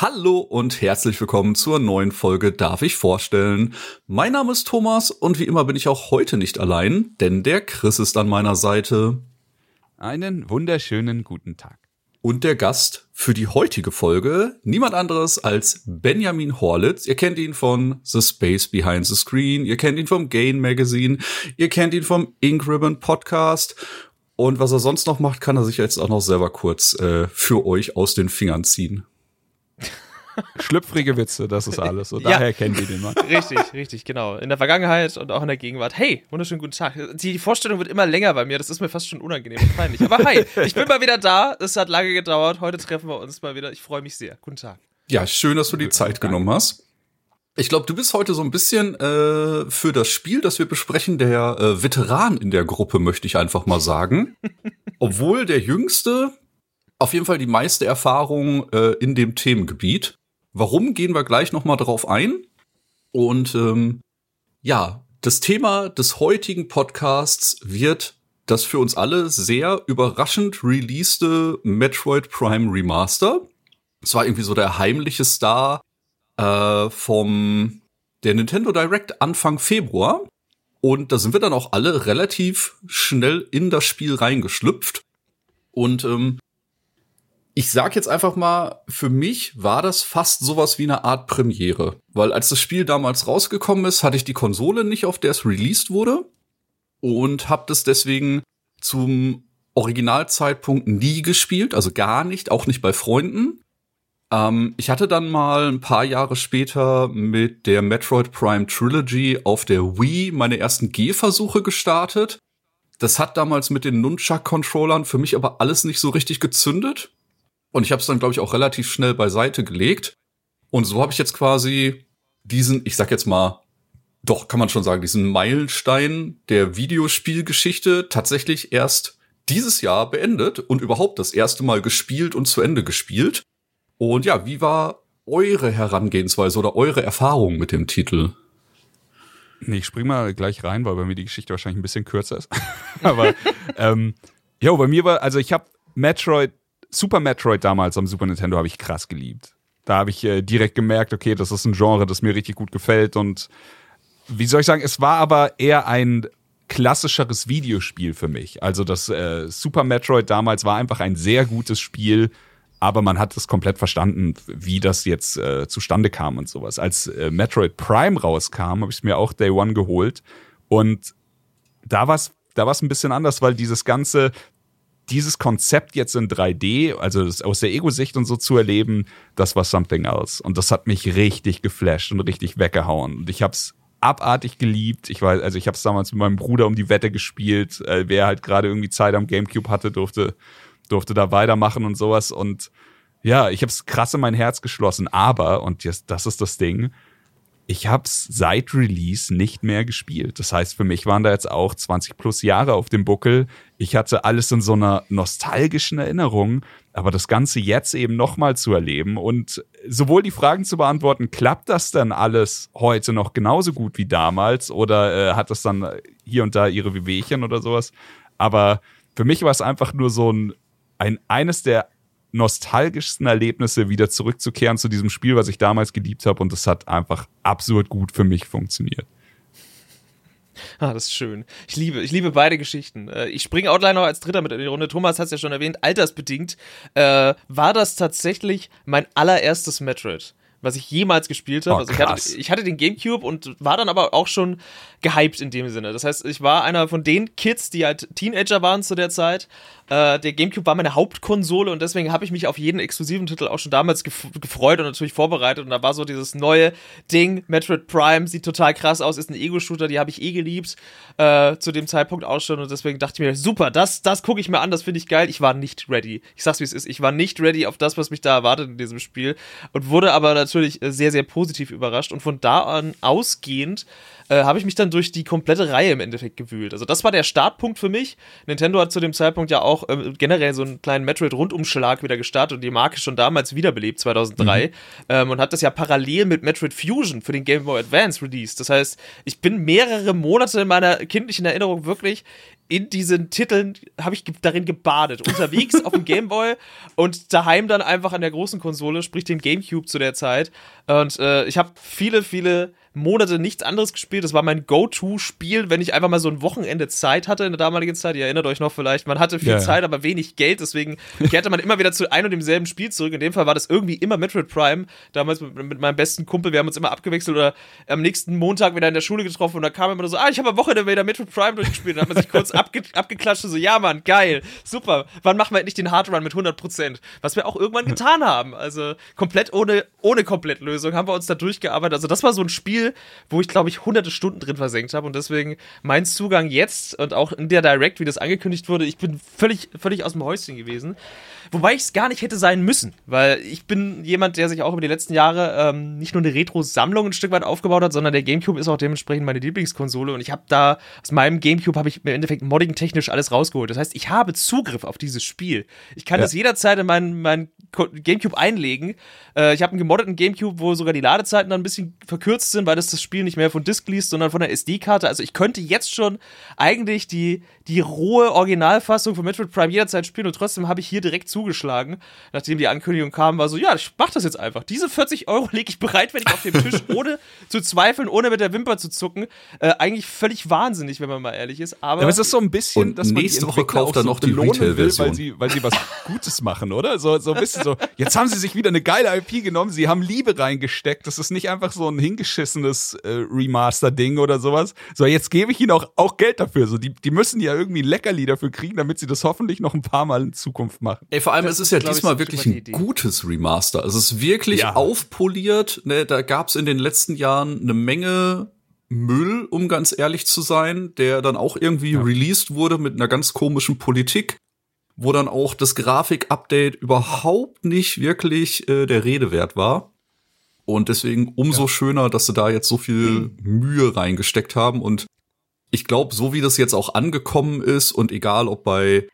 Hallo und herzlich willkommen zur neuen Folge Darf ich vorstellen. Mein Name ist Thomas und wie immer bin ich auch heute nicht allein, denn der Chris ist an meiner Seite. Einen wunderschönen guten Tag. Und der Gast für die heutige Folge niemand anderes als Benjamin Horlitz. Ihr kennt ihn von The Space Behind the Screen, ihr kennt ihn vom Gain Magazine, ihr kennt ihn vom Ink Ribbon Podcast und was er sonst noch macht, kann er sich jetzt auch noch selber kurz äh, für euch aus den Fingern ziehen. Schlüpfrige Witze, das ist alles. Und ja. daher kennen die den Mann. Richtig, richtig, genau. In der Vergangenheit und auch in der Gegenwart. Hey, wunderschönen guten Tag. Die Vorstellung wird immer länger bei mir. Das ist mir fast schon unangenehm und peinlich. Aber hi, ich bin mal wieder da. Es hat lange gedauert. Heute treffen wir uns mal wieder. Ich freue mich sehr. Guten Tag. Ja, schön, dass du die Zeit genommen hast. Ich glaube, du bist heute so ein bisschen äh, für das Spiel, das wir besprechen, der äh, Veteran in der Gruppe, möchte ich einfach mal sagen. Obwohl der Jüngste auf jeden Fall die meiste Erfahrung äh, in dem Themengebiet. Warum gehen wir gleich noch mal drauf ein? Und ähm, ja, das Thema des heutigen Podcasts wird das für uns alle sehr überraschend releaste Metroid Prime Remaster. Es war irgendwie so der heimliche Star äh, vom der Nintendo Direct Anfang Februar. Und da sind wir dann auch alle relativ schnell in das Spiel reingeschlüpft. Und ähm, ich sag jetzt einfach mal, für mich war das fast sowas wie eine Art Premiere. Weil als das Spiel damals rausgekommen ist, hatte ich die Konsole nicht, auf der es released wurde. Und hab das deswegen zum Originalzeitpunkt nie gespielt, also gar nicht, auch nicht bei Freunden. Ähm, ich hatte dann mal ein paar Jahre später mit der Metroid Prime Trilogy auf der Wii meine ersten Gehversuche gestartet. Das hat damals mit den Nunchuck-Controllern für mich aber alles nicht so richtig gezündet. Und ich habe es dann, glaube ich, auch relativ schnell beiseite gelegt. Und so habe ich jetzt quasi diesen, ich sag jetzt mal, doch kann man schon sagen, diesen Meilenstein der Videospielgeschichte tatsächlich erst dieses Jahr beendet und überhaupt das erste Mal gespielt und zu Ende gespielt. Und ja, wie war eure Herangehensweise oder eure Erfahrung mit dem Titel? Nee, ich spring mal gleich rein, weil bei mir die Geschichte wahrscheinlich ein bisschen kürzer ist. Aber ähm, jo, bei mir war, also ich habe Metroid Super Metroid damals am Super Nintendo habe ich krass geliebt. Da habe ich äh, direkt gemerkt, okay, das ist ein Genre, das mir richtig gut gefällt und wie soll ich sagen, es war aber eher ein klassischeres Videospiel für mich. Also das äh, Super Metroid damals war einfach ein sehr gutes Spiel, aber man hat es komplett verstanden, wie das jetzt äh, zustande kam und sowas. Als äh, Metroid Prime rauskam, habe ich es mir auch Day One geholt und da war es da ein bisschen anders, weil dieses ganze dieses Konzept jetzt in 3D, also aus der Ego-Sicht und so zu erleben, das war something else. Und das hat mich richtig geflasht und richtig weggehauen. Und ich hab's abartig geliebt. Ich weiß, also ich habe es damals mit meinem Bruder um die Wette gespielt. Äh, wer halt gerade irgendwie Zeit am GameCube hatte, durfte durfte da weitermachen und sowas. Und ja, ich habe es krass in mein Herz geschlossen. Aber und jetzt, das ist das Ding ich habe es seit Release nicht mehr gespielt. Das heißt, für mich waren da jetzt auch 20 plus Jahre auf dem Buckel. Ich hatte alles in so einer nostalgischen Erinnerung, aber das Ganze jetzt eben nochmal zu erleben und sowohl die Fragen zu beantworten, klappt das denn alles heute noch genauso gut wie damals oder äh, hat das dann hier und da ihre Wehwehchen oder sowas? Aber für mich war es einfach nur so ein, ein eines der nostalgischsten Erlebnisse wieder zurückzukehren zu diesem Spiel, was ich damals geliebt habe. Und das hat einfach absurd gut für mich funktioniert. Ah, das ist schön. Ich liebe, ich liebe beide Geschichten. Äh, ich springe Outline noch als Dritter mit in die Runde. Thomas hat es ja schon erwähnt, altersbedingt äh, war das tatsächlich mein allererstes Metroid was ich jemals gespielt habe. Oh, also ich hatte, ich hatte, den GameCube und war dann aber auch schon gehypt in dem Sinne. Das heißt, ich war einer von den Kids, die halt Teenager waren zu der Zeit. Äh, der GameCube war meine Hauptkonsole und deswegen habe ich mich auf jeden exklusiven Titel auch schon damals gef gefreut und natürlich vorbereitet. Und da war so dieses neue Ding, Metroid Prime, sieht total krass aus, ist ein Ego-Shooter, die habe ich eh geliebt äh, zu dem Zeitpunkt auch schon. Und deswegen dachte ich mir, super, das, das gucke ich mir an, das finde ich geil. Ich war nicht ready. Ich sag's wie es ist, ich war nicht ready auf das, was mich da erwartet in diesem Spiel und wurde aber natürlich äh, sehr, sehr positiv überrascht und von da an ausgehend äh, habe ich mich dann durch die komplette Reihe im Endeffekt gewühlt. Also das war der Startpunkt für mich. Nintendo hat zu dem Zeitpunkt ja auch äh, generell so einen kleinen Metroid-Rundumschlag wieder gestartet und die Marke schon damals wiederbelebt, 2003. Mhm. Ähm, und hat das ja parallel mit Metroid Fusion für den Game Boy Advance released. Das heißt, ich bin mehrere Monate in meiner kindlichen Erinnerung wirklich in diesen Titeln habe ich darin gebadet. Unterwegs auf dem Gameboy und daheim dann einfach an der großen Konsole, sprich dem Gamecube zu der Zeit. Und äh, ich habe viele, viele Monate nichts anderes gespielt. Das war mein Go-To-Spiel, wenn ich einfach mal so ein Wochenende Zeit hatte in der damaligen Zeit. Ihr erinnert euch noch vielleicht, man hatte viel ja, Zeit, aber wenig Geld, deswegen kehrte man immer wieder zu ein und demselben Spiel zurück. In dem Fall war das irgendwie immer Metroid Prime. Damals mit, mit meinem besten Kumpel, wir haben uns immer abgewechselt oder am nächsten Montag wieder in der Schule getroffen und da kam immer so, ah, ich habe am Wochenende wieder Metroid Prime durchgespielt. Dann hat man sich kurz abge abgeklatscht und so, ja Mann, geil, super. Wann machen wir endlich den Hardrun mit 100%? Was wir auch irgendwann getan haben. Also komplett ohne, ohne Komplettlösung haben wir uns da durchgearbeitet. Also das war so ein Spiel, wo ich, glaube ich, hunderte Stunden drin versenkt habe. Und deswegen mein Zugang jetzt und auch in der Direct, wie das angekündigt wurde, ich bin völlig, völlig aus dem Häuschen gewesen. Wobei ich es gar nicht hätte sein müssen, weil ich bin jemand, der sich auch über die letzten Jahre ähm, nicht nur eine Retro-Sammlung ein Stück weit aufgebaut hat, sondern der GameCube ist auch dementsprechend meine Lieblingskonsole und ich habe da aus meinem GameCube habe ich im Endeffekt modding technisch alles rausgeholt. Das heißt, ich habe Zugriff auf dieses Spiel. Ich kann ja. das jederzeit in meinen mein GameCube einlegen. Äh, ich habe einen gemoddeten GameCube, wo sogar die Ladezeiten dann ein bisschen verkürzt sind, weil das das Spiel nicht mehr von Disk liest, sondern von der SD-Karte. Also ich könnte jetzt schon eigentlich die, die rohe Originalfassung von Metroid Prime jederzeit spielen und trotzdem habe ich hier direkt zugeschlagen, nachdem die Ankündigung kam, war so, ja, ich mach das jetzt einfach. Diese 40 Euro lege ich bereit, wenn ich auf dem Tisch, ohne zu zweifeln, ohne mit der Wimper zu zucken. Äh, eigentlich völlig wahnsinnig, wenn man mal ehrlich ist. Aber, ja, aber es ist so ein bisschen, und dass man nächste Woche kauft dann noch die Retail-Version. Weil sie, weil sie was Gutes machen, oder? So, so ein bisschen so, jetzt haben sie sich wieder eine geile IP genommen, sie haben Liebe reingesteckt. Das ist nicht einfach so ein hingeschissenes äh, Remaster-Ding oder sowas. So, jetzt gebe ich ihnen auch, auch Geld dafür. So, die, die müssen ja irgendwie ein Leckerli dafür kriegen, damit sie das hoffentlich noch ein paar Mal in Zukunft machen. Ey, vor allem, das es ist ja diesmal ich, wirklich ein gutes Remaster. Es ist wirklich ja. aufpoliert. Ne, da gab es in den letzten Jahren eine Menge Müll, um ganz ehrlich zu sein, der dann auch irgendwie ja. released wurde mit einer ganz komischen Politik, wo dann auch das Grafik-Update überhaupt nicht wirklich äh, der Rede wert war. Und deswegen umso ja. schöner, dass sie da jetzt so viel Mühe reingesteckt haben. Und ich glaube, so wie das jetzt auch angekommen ist und egal ob bei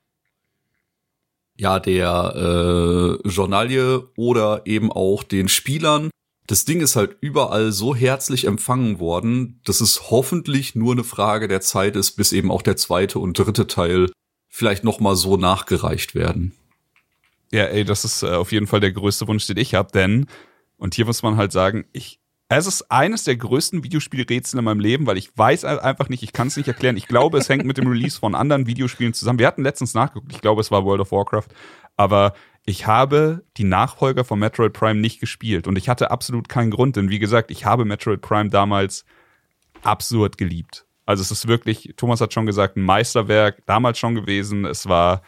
ja der äh, Journalie oder eben auch den Spielern, das Ding ist halt überall so herzlich empfangen worden, dass es hoffentlich nur eine Frage der Zeit ist, bis eben auch der zweite und dritte Teil vielleicht noch mal so nachgereicht werden. Ja, ey, das ist äh, auf jeden Fall der größte Wunsch, den ich habe, denn und hier muss man halt sagen, ich, es ist eines der größten Videospielrätsel in meinem Leben, weil ich weiß einfach nicht, ich kann es nicht erklären. Ich glaube, es hängt mit dem Release von anderen Videospielen zusammen. Wir hatten letztens nachgeguckt, ich glaube, es war World of Warcraft, aber ich habe die Nachfolger von Metroid Prime nicht gespielt und ich hatte absolut keinen Grund, denn wie gesagt, ich habe Metroid Prime damals absurd geliebt. Also es ist wirklich, Thomas hat schon gesagt, ein Meisterwerk, damals schon gewesen. Es war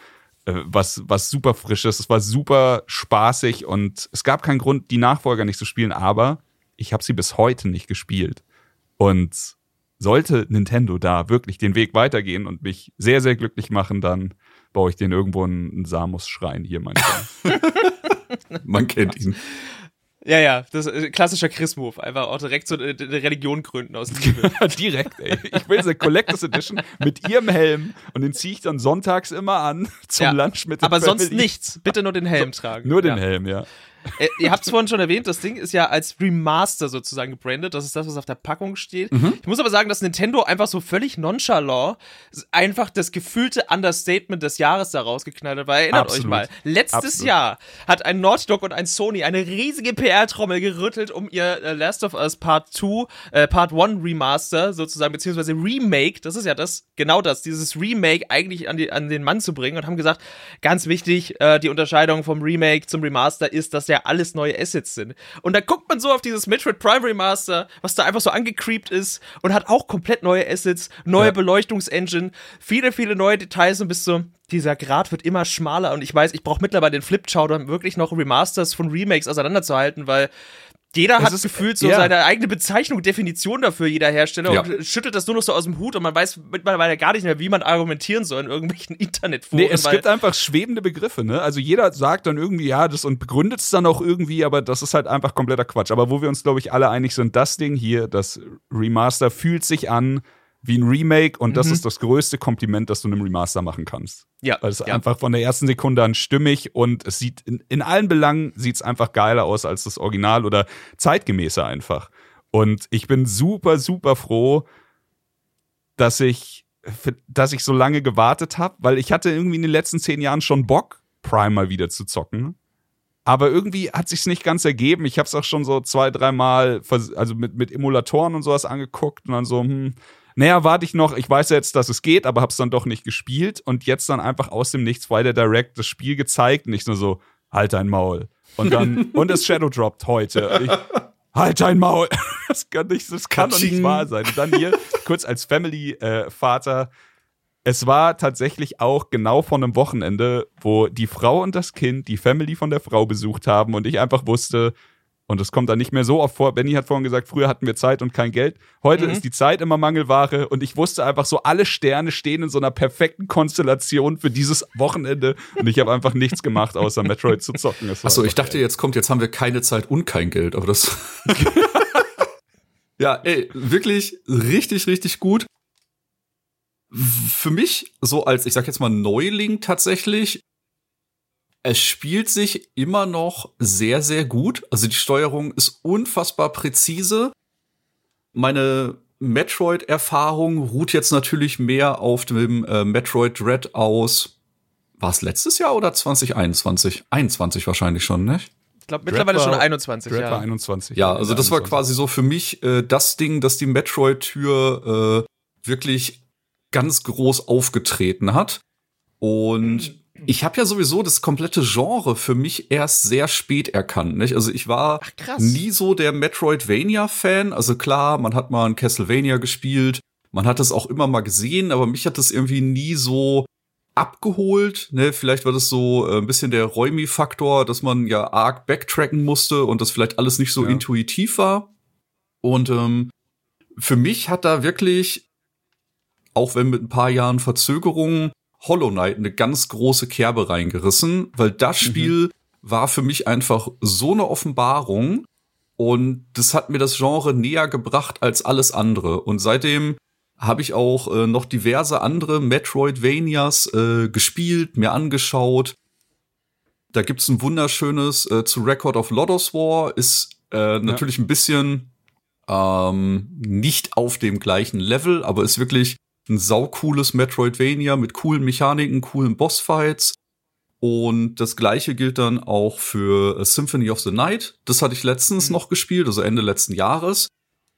was, was super frisches, es war super spaßig und es gab keinen Grund, die Nachfolger nicht zu spielen, aber ich habe sie bis heute nicht gespielt. Und sollte Nintendo da wirklich den Weg weitergehen und mich sehr, sehr glücklich machen, dann baue ich den irgendwo einen Samus-Schrein hier manchmal. Man kennt ihn. Ja, ja, das ist äh, klassischer Chris-Move. Einfach auch direkt so eine, eine Religion gründen aus direkt, ey. Ich will diese Collectors Edition mit ihrem Helm und den ziehe ich dann sonntags immer an zum ja, Lunch mit der Aber Family. sonst nichts. Bitte nur den Helm tragen. Nur den ja. Helm, ja. Äh, ihr habt es vorhin schon erwähnt, das Ding ist ja als Remaster sozusagen gebrandet. Das ist das, was auf der Packung steht. Mhm. Ich muss aber sagen, dass Nintendo einfach so völlig nonchalant einfach das gefühlte Understatement des Jahres da rausgeknallt hat. Weil erinnert Absolut. euch mal, letztes Absolut. Jahr hat ein Naughty Dog und ein Sony eine riesige PR-Trommel gerüttelt, um ihr äh, Last of Us Part 2, äh, Part 1 Remaster sozusagen, beziehungsweise Remake, das ist ja das, genau das, dieses Remake eigentlich an, die, an den Mann zu bringen und haben gesagt, ganz wichtig, äh, die Unterscheidung vom Remake zum Remaster ist, dass der ja alles neue Assets sind. Und da guckt man so auf dieses Metroid Prime Remaster, was da einfach so angecreept ist und hat auch komplett neue Assets, neue ja. Beleuchtungsengine, viele, viele neue Details und bis so, dieser Grad wird immer schmaler und ich weiß, ich brauche mittlerweile den Flipchart, um wirklich noch Remasters von Remakes auseinanderzuhalten, weil Jeder hat gefühlt so ja. seine eigene Bezeichnung, Definition dafür, jeder Hersteller, Ja. und schüttelt das nur noch so aus dem Hut und man weiß mittlerweile gar nicht mehr, wie man argumentieren soll in irgendwelchen Internetforen. Nee, es gibt einfach schwebende Begriffe, ne? Also jeder sagt dann irgendwie, ja, das und begründet es dann auch irgendwie, aber das ist halt einfach kompletter Quatsch. Aber wo wir uns, glaube ich, alle einig sind, das Ding hier, das Remaster fühlt sich an wie ein Remake und das ist das größte Kompliment, das du einem Remaster machen kannst. ja, Weil es ja. einfach von der ersten Sekunde an stimmig und es sieht in, in allen Belangen sieht es einfach geiler aus als das Original oder zeitgemäßer einfach. Und ich bin super, super froh, dass ich, dass ich so lange gewartet habe, weil ich hatte irgendwie in den letzten zehn Jahren schon Bock, Prime mal wieder zu zocken. Aber irgendwie hat sich's nicht ganz ergeben. Ich habe es auch schon so zwei, dreimal, also mit, mit Emulatoren und sowas angeguckt und dann so, hm, naja, warte ich noch. Ich weiß jetzt, dass es geht, aber hab's dann doch nicht gespielt und jetzt dann einfach aus dem Nichts bei der Direct das Spiel gezeigt. Nicht nur so, halt dein Maul. Und dann, und es Shadow droppt heute. Ich, halt dein Maul. Das kann nicht, das kann doch nicht wahr sein. Und dann hier, kurz als Family-Vater, es war tatsächlich auch genau von einem Wochenende, wo die Frau und das Kind die Family von der Frau besucht haben und ich einfach wusste, und das kommt dann nicht mehr so oft vor. Benny hat vorhin gesagt, früher hatten wir Zeit und kein Geld. Heute Mhm. ist die Zeit immer Mangelware und ich wusste einfach so, alle Sterne stehen in so einer perfekten Konstellation für dieses Wochenende und ich habe einfach nichts gemacht, außer Metroid zu zocken. Es Achso, ich dachte, jetzt kommt, jetzt haben wir keine Zeit und kein Geld, aber das. ja, ey, wirklich richtig, richtig gut. Für mich, so als, ich sag jetzt mal, Neuling tatsächlich, es spielt sich immer noch sehr, sehr gut. Also die Steuerung ist unfassbar präzise. Meine Metroid-Erfahrung ruht jetzt natürlich mehr auf dem äh, Metroid Dread aus. War es letztes Jahr oder 2021? 21 wahrscheinlich schon, ne? Ich glaube mittlerweile war- schon 21 Dread war Jahre. 21. Ja, also das war 21. quasi so für mich äh, das Ding, das die Metroid-Tür äh, wirklich ganz groß aufgetreten hat. Und ich habe ja sowieso das komplette Genre für mich erst sehr spät erkannt. Nicht? Also ich war Ach, nie so der Metroidvania-Fan. Also klar, man hat mal ein Castlevania gespielt, man hat es auch immer mal gesehen, aber mich hat das irgendwie nie so abgeholt. Ne? Vielleicht war das so äh, ein bisschen der Räumi-Faktor, dass man ja arg backtracken musste und das vielleicht alles nicht so Ja. intuitiv war. Und ähm, für mich hat da wirklich, auch wenn mit ein paar Jahren Verzögerung, Hollow Knight eine ganz große Kerbe reingerissen, weil das Spiel war für mich einfach so eine Offenbarung und das hat mir das Genre näher gebracht als alles andere. Und seitdem habe ich auch äh, noch diverse andere Metroidvanias äh, gespielt, mir angeschaut. Da gibt's ein wunderschönes äh, zu Record of Lodos War, ist äh, natürlich ein bisschen ähm, nicht auf dem gleichen Level, aber ist wirklich ein saucooles Metroidvania mit coolen Mechaniken, coolen Bossfights. Und das gleiche gilt dann auch für äh, Symphony of the Night. Das hatte ich letztens noch gespielt, also Ende letzten Jahres.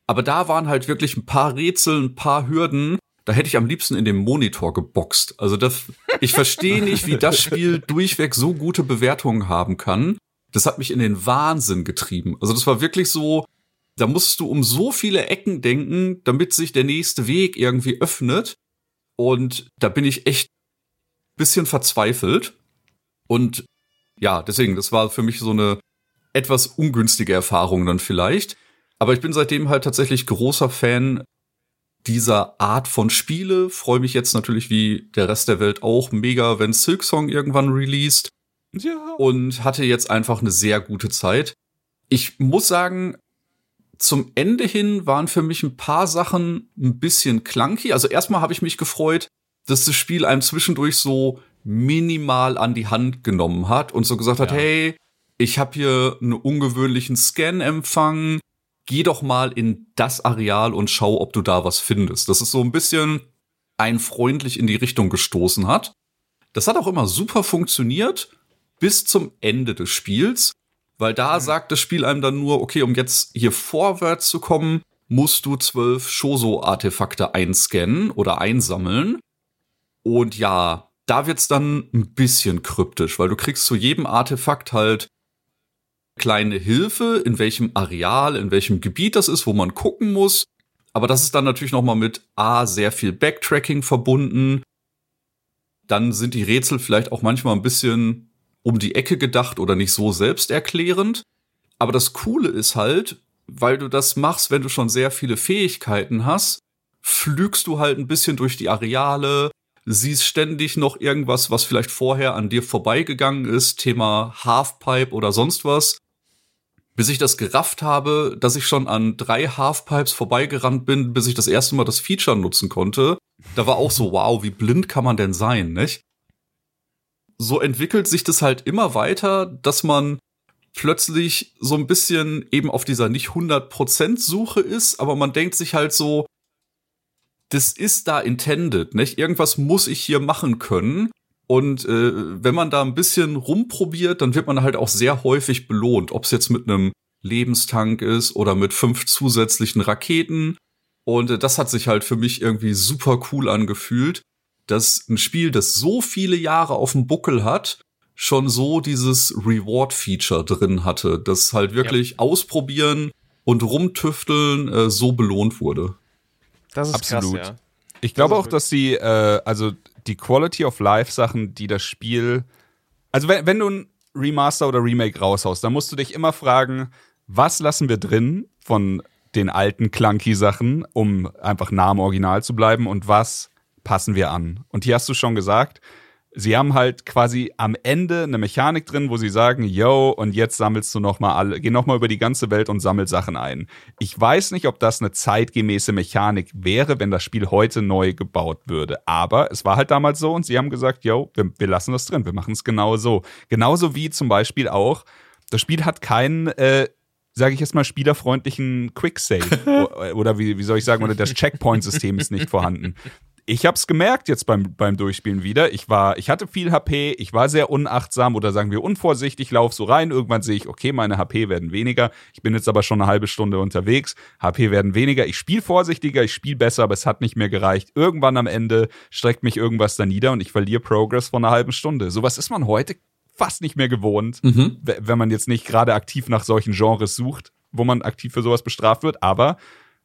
Aber da waren halt wirklich ein paar Rätsel, ein paar Hürden. Da hätte ich am liebsten in den Monitor geboxt. Also das, ich verstehe nicht, wie das Spiel durchweg so gute Bewertungen haben kann. Das hat mich in den Wahnsinn getrieben. Also das war wirklich so, da musst du um so viele Ecken denken, damit sich der nächste Weg irgendwie öffnet. Und da bin ich echt bisschen verzweifelt. Und ja, deswegen, das war für mich so eine etwas ungünstige Erfahrung dann vielleicht. Aber ich bin seitdem halt tatsächlich großer Fan dieser Art von Spiele. Freue mich jetzt natürlich wie der Rest der Welt auch mega, wenn Silksong irgendwann released Ja. und hatte jetzt einfach eine sehr gute Zeit. Ich muss sagen, zum Ende hin waren für mich ein paar Sachen ein bisschen clunky. Also erstmal habe ich mich gefreut, dass das Spiel einem zwischendurch so minimal an die Hand genommen hat und so gesagt hat, Ja. hey, ich habe hier einen ungewöhnlichen Scan empfangen. Geh doch mal in das Areal und schau, ob du da was findest. Das ist so ein bisschen ein freundlich in die Richtung gestoßen hat. Das hat auch immer super funktioniert bis zum Ende des Spiels, weil da sagt das Spiel einem dann nur, okay, um jetzt hier vorwärts zu kommen, musst du zwölf Shoso-Artefakte einscannen oder einsammeln. Und ja, da wird's dann ein bisschen kryptisch, weil du kriegst zu jedem Artefakt halt kleine Hilfe, in welchem Areal, in welchem Gebiet das ist, wo man gucken muss. Aber das ist dann natürlich noch mal mit A, sehr viel Backtracking verbunden. Dann sind die Rätsel vielleicht auch manchmal ein bisschen um die Ecke gedacht oder nicht so selbsterklärend. Aber das Coole ist halt, weil du das machst, wenn du schon sehr viele Fähigkeiten hast, flügst du halt ein bisschen durch die Areale, siehst ständig noch irgendwas, was vielleicht vorher an dir vorbeigegangen ist, Thema Halfpipe oder sonst was. Bis ich das gerafft habe, dass ich schon an drei Halfpipes vorbeigerannt bin, bis ich das erste Mal das Feature nutzen konnte. Da war auch so, wow, wie blind kann man denn sein, nicht? So entwickelt sich das halt immer weiter, dass man plötzlich so ein bisschen eben auf dieser nicht 100% Suche ist, aber man denkt sich halt so, das ist da intended, nicht? Irgendwas muss ich hier machen können. Und äh, wenn man da ein bisschen rumprobiert, dann wird man halt auch sehr häufig belohnt, ob es jetzt mit einem Lebenstank ist oder mit fünf zusätzlichen Raketen. Und äh, das hat sich halt für mich irgendwie super cool angefühlt, dass ein Spiel, das so viele Jahre auf dem Buckel hat, schon so dieses Reward-Feature drin hatte, das halt wirklich ja. ausprobieren und rumtüfteln äh, so belohnt wurde. Das ist Absolut. Krass, ja. Ich glaube auch, dass die, äh, also die Quality of Life Sachen, die das Spiel, also wenn, wenn du ein Remaster oder Remake raushaust, dann musst du dich immer fragen, was lassen wir drin von den alten clunky Sachen, um einfach nah am Original zu bleiben und was passen wir an? Und hier hast du schon gesagt, sie haben halt quasi am Ende eine Mechanik drin, wo sie sagen, yo, und jetzt sammelst du noch mal alle, geh noch mal über die ganze Welt und sammel Sachen ein. Ich weiß nicht, ob das eine zeitgemäße Mechanik wäre, wenn das Spiel heute neu gebaut würde. Aber es war halt damals so und sie haben gesagt, yo, wir, wir lassen das drin, wir machen es genau so. Genauso wie zum Beispiel auch, das Spiel hat keinen, äh, sage ich jetzt mal, spielerfreundlichen Quick-Save. oder wie, wie soll ich sagen, oder das Checkpoint-System ist nicht vorhanden ich habe es gemerkt jetzt beim, beim Durchspielen wieder. Ich war, ich hatte viel HP, ich war sehr unachtsam oder sagen wir unvorsichtig, lauf so rein. Irgendwann sehe ich, okay, meine HP werden weniger. Ich bin jetzt aber schon eine halbe Stunde unterwegs. HP werden weniger. Ich spiele vorsichtiger, ich spiele besser, aber es hat nicht mehr gereicht. Irgendwann am Ende streckt mich irgendwas da nieder und ich verliere Progress von einer halben Stunde. Sowas ist man heute fast nicht mehr gewohnt, mhm. wenn man jetzt nicht gerade aktiv nach solchen Genres sucht, wo man aktiv für sowas bestraft wird. Aber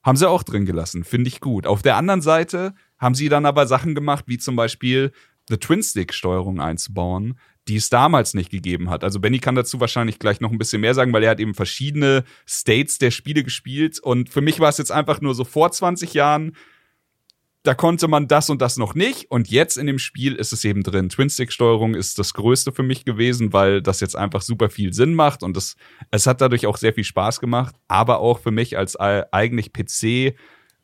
haben sie auch drin gelassen, finde ich gut. Auf der anderen Seite haben sie dann aber Sachen gemacht, wie zum Beispiel eine Twin-Stick-Steuerung einzubauen, die es damals nicht gegeben hat. Also Benny kann dazu wahrscheinlich gleich noch ein bisschen mehr sagen, weil er hat eben verschiedene States der Spiele gespielt. Und für mich war es jetzt einfach nur so vor 20 Jahren, da konnte man das und das noch nicht. Und jetzt in dem Spiel ist es eben drin. Twin-Stick-Steuerung ist das Größte für mich gewesen, weil das jetzt einfach super viel Sinn macht und das, es hat dadurch auch sehr viel Spaß gemacht. Aber auch für mich als eigentlich PC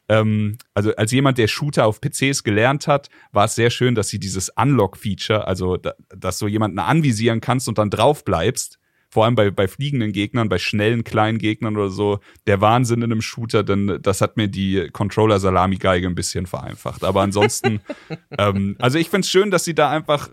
ähm, also als jemand, der Shooter auf PCs gelernt hat, war es sehr schön, dass sie dieses Unlock-Feature, also da, dass du jemanden anvisieren kannst und dann drauf bleibst, vor allem bei, bei fliegenden Gegnern, bei schnellen kleinen Gegnern oder so, der Wahnsinn in einem Shooter, denn das hat mir die Controller-Salami-Geige ein bisschen vereinfacht. Aber ansonsten, ähm, also ich finde es schön, dass sie da einfach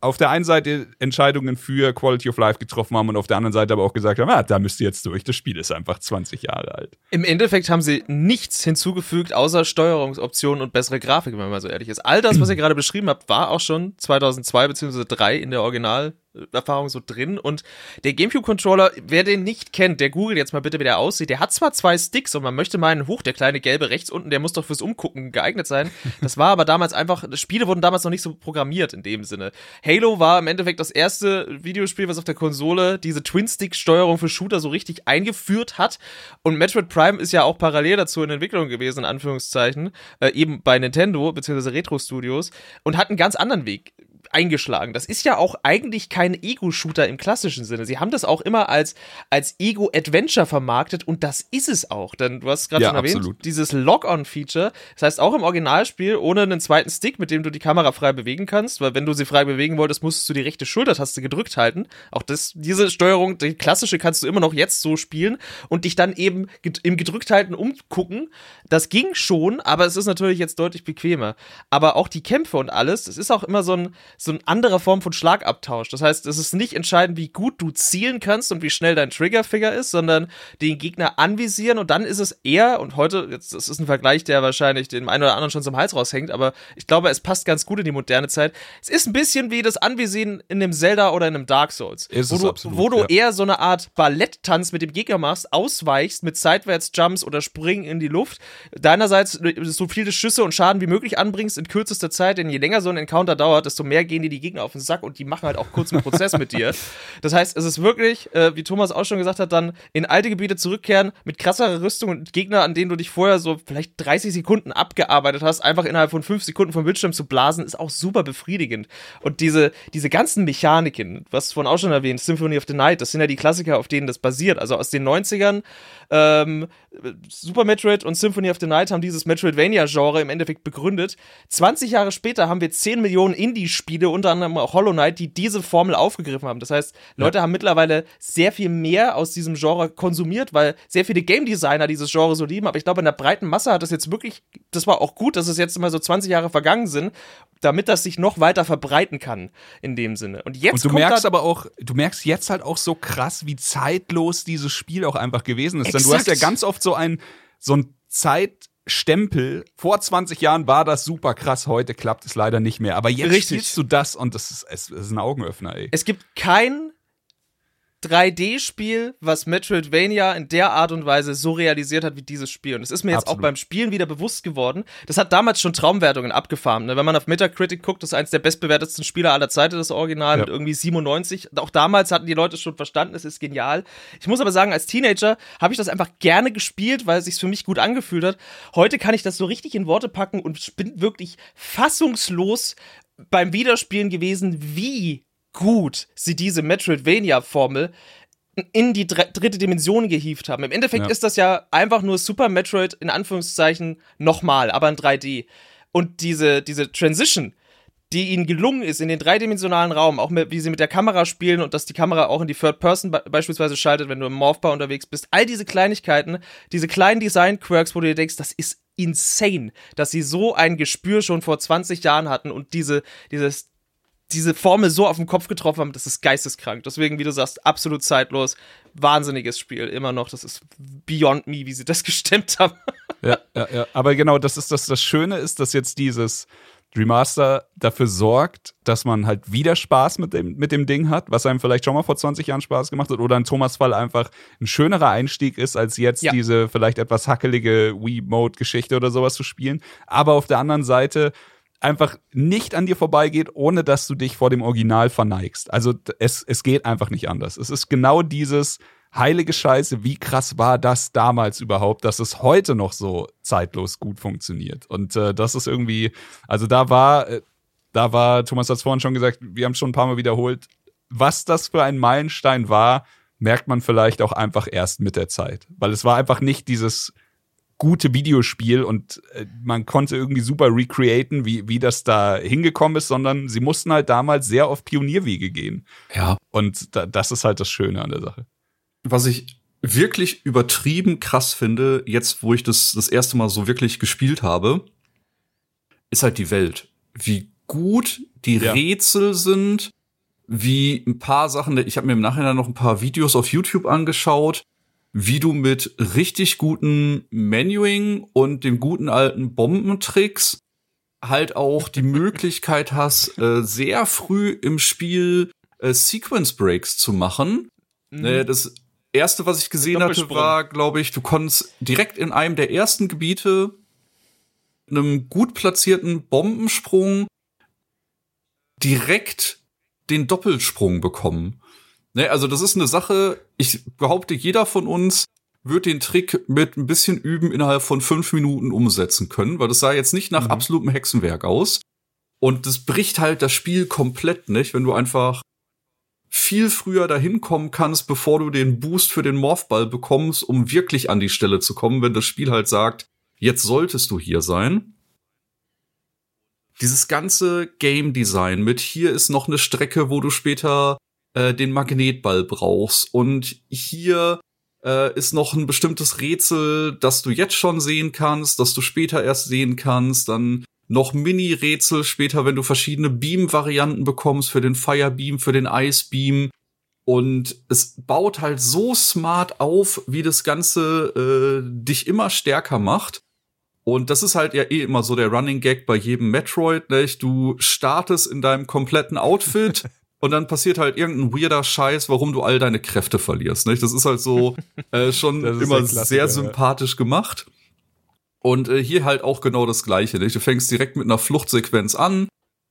auf der einen Seite Entscheidungen für Quality of Life getroffen haben und auf der anderen Seite aber auch gesagt haben, ja, da müsst ihr jetzt durch, das Spiel ist einfach 20 Jahre alt. Im Endeffekt haben sie nichts hinzugefügt, außer Steuerungsoptionen und bessere Grafik, wenn man mal so ehrlich ist. All das, was ihr gerade beschrieben habt, war auch schon 2002 bzw. 2003 in der Original Erfahrung so drin. Und der GameCube-Controller, wer den nicht kennt, der googelt jetzt mal bitte, wie der aussieht. Der hat zwar zwei Sticks und man möchte meinen, hoch, der kleine gelbe rechts unten, der muss doch fürs Umgucken geeignet sein. Das war aber damals einfach, Spiele wurden damals noch nicht so programmiert in dem Sinne. Halo war im Endeffekt das erste Videospiel, was auf der Konsole diese Twin-Stick-Steuerung für Shooter so richtig eingeführt hat. Und Metroid Prime ist ja auch parallel dazu in Entwicklung gewesen, in Anführungszeichen, äh, eben bei Nintendo bzw. Retro Studios und hat einen ganz anderen Weg eingeschlagen. Das ist ja auch eigentlich kein Ego-Shooter im klassischen Sinne. Sie haben das auch immer als, als Ego-Adventure vermarktet und das ist es auch. Denn du hast gerade ja, schon erwähnt, absolut. dieses Lock-on-Feature. Das heißt, auch im Originalspiel ohne einen zweiten Stick, mit dem du die Kamera frei bewegen kannst, weil wenn du sie frei bewegen wolltest, musstest du die rechte Schultertaste gedrückt halten. Auch das, diese Steuerung, die klassische, kannst du immer noch jetzt so spielen und dich dann eben im gedrückt halten umgucken. Das ging schon, aber es ist natürlich jetzt deutlich bequemer. Aber auch die Kämpfe und alles, das ist auch immer so ein, so eine andere Form von Schlagabtausch. Das heißt, es ist nicht entscheidend, wie gut du zielen kannst und wie schnell dein Triggerfinger ist, sondern den Gegner anvisieren und dann ist es eher, und heute, jetzt, das ist ein Vergleich, der wahrscheinlich dem einen oder anderen schon zum Hals raushängt, aber ich glaube, es passt ganz gut in die moderne Zeit. Es ist ein bisschen wie das Anvisieren in einem Zelda oder in einem Dark Souls. Ist wo du, absolut, wo du ja. eher so eine Art Balletttanz mit dem Gegner machst, ausweichst mit Seitwärts-Jumps oder Springen in die Luft. Deinerseits so viele Schüsse und Schaden wie möglich anbringst in kürzester Zeit, denn je länger so ein Encounter dauert, desto mehr gehen dir die Gegner auf den Sack und die machen halt auch kurzen Prozess mit dir. Das heißt, es ist wirklich, äh, wie Thomas auch schon gesagt hat, dann in alte Gebiete zurückkehren mit krasserer Rüstung und Gegner, an denen du dich vorher so vielleicht 30 Sekunden abgearbeitet hast, einfach innerhalb von 5 Sekunden vom Bildschirm zu blasen, ist auch super befriedigend. Und diese, diese ganzen Mechaniken, was von auch schon erwähnt, Symphony of the Night, das sind ja die Klassiker, auf denen das basiert. Also aus den 90ern, ähm, Super Metroid und Symphony of the Night haben dieses Metroidvania-Genre im Endeffekt begründet. 20 Jahre später haben wir 10 Millionen Indie-Spiele, unter anderem auch Hollow Knight, die diese Formel aufgegriffen haben. Das heißt, Leute ja. haben mittlerweile sehr viel mehr aus diesem Genre konsumiert, weil sehr viele Game Designer dieses Genre so lieben. Aber ich glaube, in der breiten Masse hat das jetzt wirklich, das war auch gut, dass es jetzt mal so 20 Jahre vergangen sind, damit das sich noch weiter verbreiten kann in dem Sinne. Und jetzt Und du merkst aber auch, du merkst jetzt halt auch so krass, wie zeitlos dieses Spiel auch einfach gewesen ist. Exakt. Denn du hast ja ganz oft so ein so ein Zeitstempel. Vor 20 Jahren war das super krass, heute klappt es leider nicht mehr. Aber jetzt Richtig. spielst du das und das ist, es ist ein Augenöffner, ey. Es gibt kein 3D-Spiel, was Metroidvania in der Art und Weise so realisiert hat wie dieses Spiel. Und es ist mir jetzt Absolut. auch beim Spielen wieder bewusst geworden. Das hat damals schon Traumwertungen abgefahren. Ne? Wenn man auf Metacritic guckt, das ist eins der bestbewertetsten Spieler aller Zeiten, das Original, ja. mit irgendwie 97. Auch damals hatten die Leute schon verstanden, es ist genial. Ich muss aber sagen, als Teenager habe ich das einfach gerne gespielt, weil es sich für mich gut angefühlt hat. Heute kann ich das so richtig in Worte packen und bin wirklich fassungslos beim Wiederspielen gewesen, wie gut sie diese Metroidvania-Formel in die dritte Dimension gehievt haben. Im Endeffekt ja. ist das ja einfach nur Super Metroid in Anführungszeichen nochmal, aber in 3D. Und diese, diese Transition, die ihnen gelungen ist in den dreidimensionalen Raum, auch mit, wie sie mit der Kamera spielen und dass die Kamera auch in die Third Person be beispielsweise schaltet, wenn du im Morphbar unterwegs bist. All diese Kleinigkeiten, diese kleinen Design-Quirks, wo du dir denkst, das ist insane, dass sie so ein Gespür schon vor 20 Jahren hatten und diese, dieses diese Formel so auf den Kopf getroffen haben, das ist geisteskrank. Deswegen, wie du sagst, absolut zeitlos. Wahnsinniges Spiel, immer noch. Das ist beyond me, wie sie das gestemmt haben. Ja, ja, ja. Aber genau, das ist das, das Schöne ist, dass jetzt dieses Remaster dafür sorgt, dass man halt wieder Spaß mit dem, mit dem Ding hat, was einem vielleicht schon mal vor 20 Jahren Spaß gemacht hat, oder in Thomas Fall einfach ein schönerer Einstieg ist, als jetzt ja. diese vielleicht etwas hackelige Wii-Mode-Geschichte oder sowas zu spielen. Aber auf der anderen Seite einfach nicht an dir vorbeigeht, ohne dass du dich vor dem Original verneigst. Also es, es geht einfach nicht anders. Es ist genau dieses heilige Scheiße, wie krass war das damals überhaupt, dass es heute noch so zeitlos gut funktioniert. Und äh, das ist irgendwie, also da war, äh, da war, Thomas hat es vorhin schon gesagt, wir haben es schon ein paar Mal wiederholt, was das für ein Meilenstein war, merkt man vielleicht auch einfach erst mit der Zeit. Weil es war einfach nicht dieses gute Videospiel und äh, man konnte irgendwie super recreaten, wie, wie das da hingekommen ist, sondern sie mussten halt damals sehr auf Pionierwege gehen. Ja. Und da, das ist halt das Schöne an der Sache. Was ich wirklich übertrieben krass finde, jetzt wo ich das das erste Mal so wirklich gespielt habe, ist halt die Welt. Wie gut die ja. Rätsel sind, wie ein paar Sachen, ich habe mir im Nachhinein noch ein paar Videos auf YouTube angeschaut, wie du mit richtig guten Menuing und dem guten alten Bombentricks halt auch die Möglichkeit hast, äh, sehr früh im Spiel äh, Sequence Breaks zu machen. Mhm. Äh, das erste, was ich gesehen hatte, war, glaube ich, du konntest direkt in einem der ersten Gebiete einem gut platzierten Bombensprung direkt den Doppelsprung bekommen. Ne, also das ist eine Sache, ich behaupte, jeder von uns wird den Trick mit ein bisschen Üben innerhalb von fünf Minuten umsetzen können, weil das sah jetzt nicht nach mhm. absolutem Hexenwerk aus. Und das bricht halt das Spiel komplett nicht, wenn du einfach viel früher dahin kommen kannst, bevor du den Boost für den Morphball bekommst, um wirklich an die Stelle zu kommen, wenn das Spiel halt sagt, jetzt solltest du hier sein. Dieses ganze Game Design mit hier ist noch eine Strecke, wo du später äh, den Magnetball brauchst. Und hier äh, ist noch ein bestimmtes Rätsel, das du jetzt schon sehen kannst, das du später erst sehen kannst. Dann noch Mini-Rätsel später, wenn du verschiedene Beam-Varianten bekommst für den Firebeam, für den Ice Beam. Und es baut halt so smart auf, wie das Ganze äh, dich immer stärker macht. Und das ist halt ja eh immer so der Running Gag bei jedem Metroid, nicht? Du startest in deinem kompletten Outfit, und dann passiert halt irgendein weirder Scheiß, warum du all deine Kräfte verlierst. Nicht? Das ist halt so äh, schon immer sehr sympathisch gemacht. Und äh, hier halt auch genau das Gleiche. Nicht? Du fängst direkt mit einer Fluchtsequenz an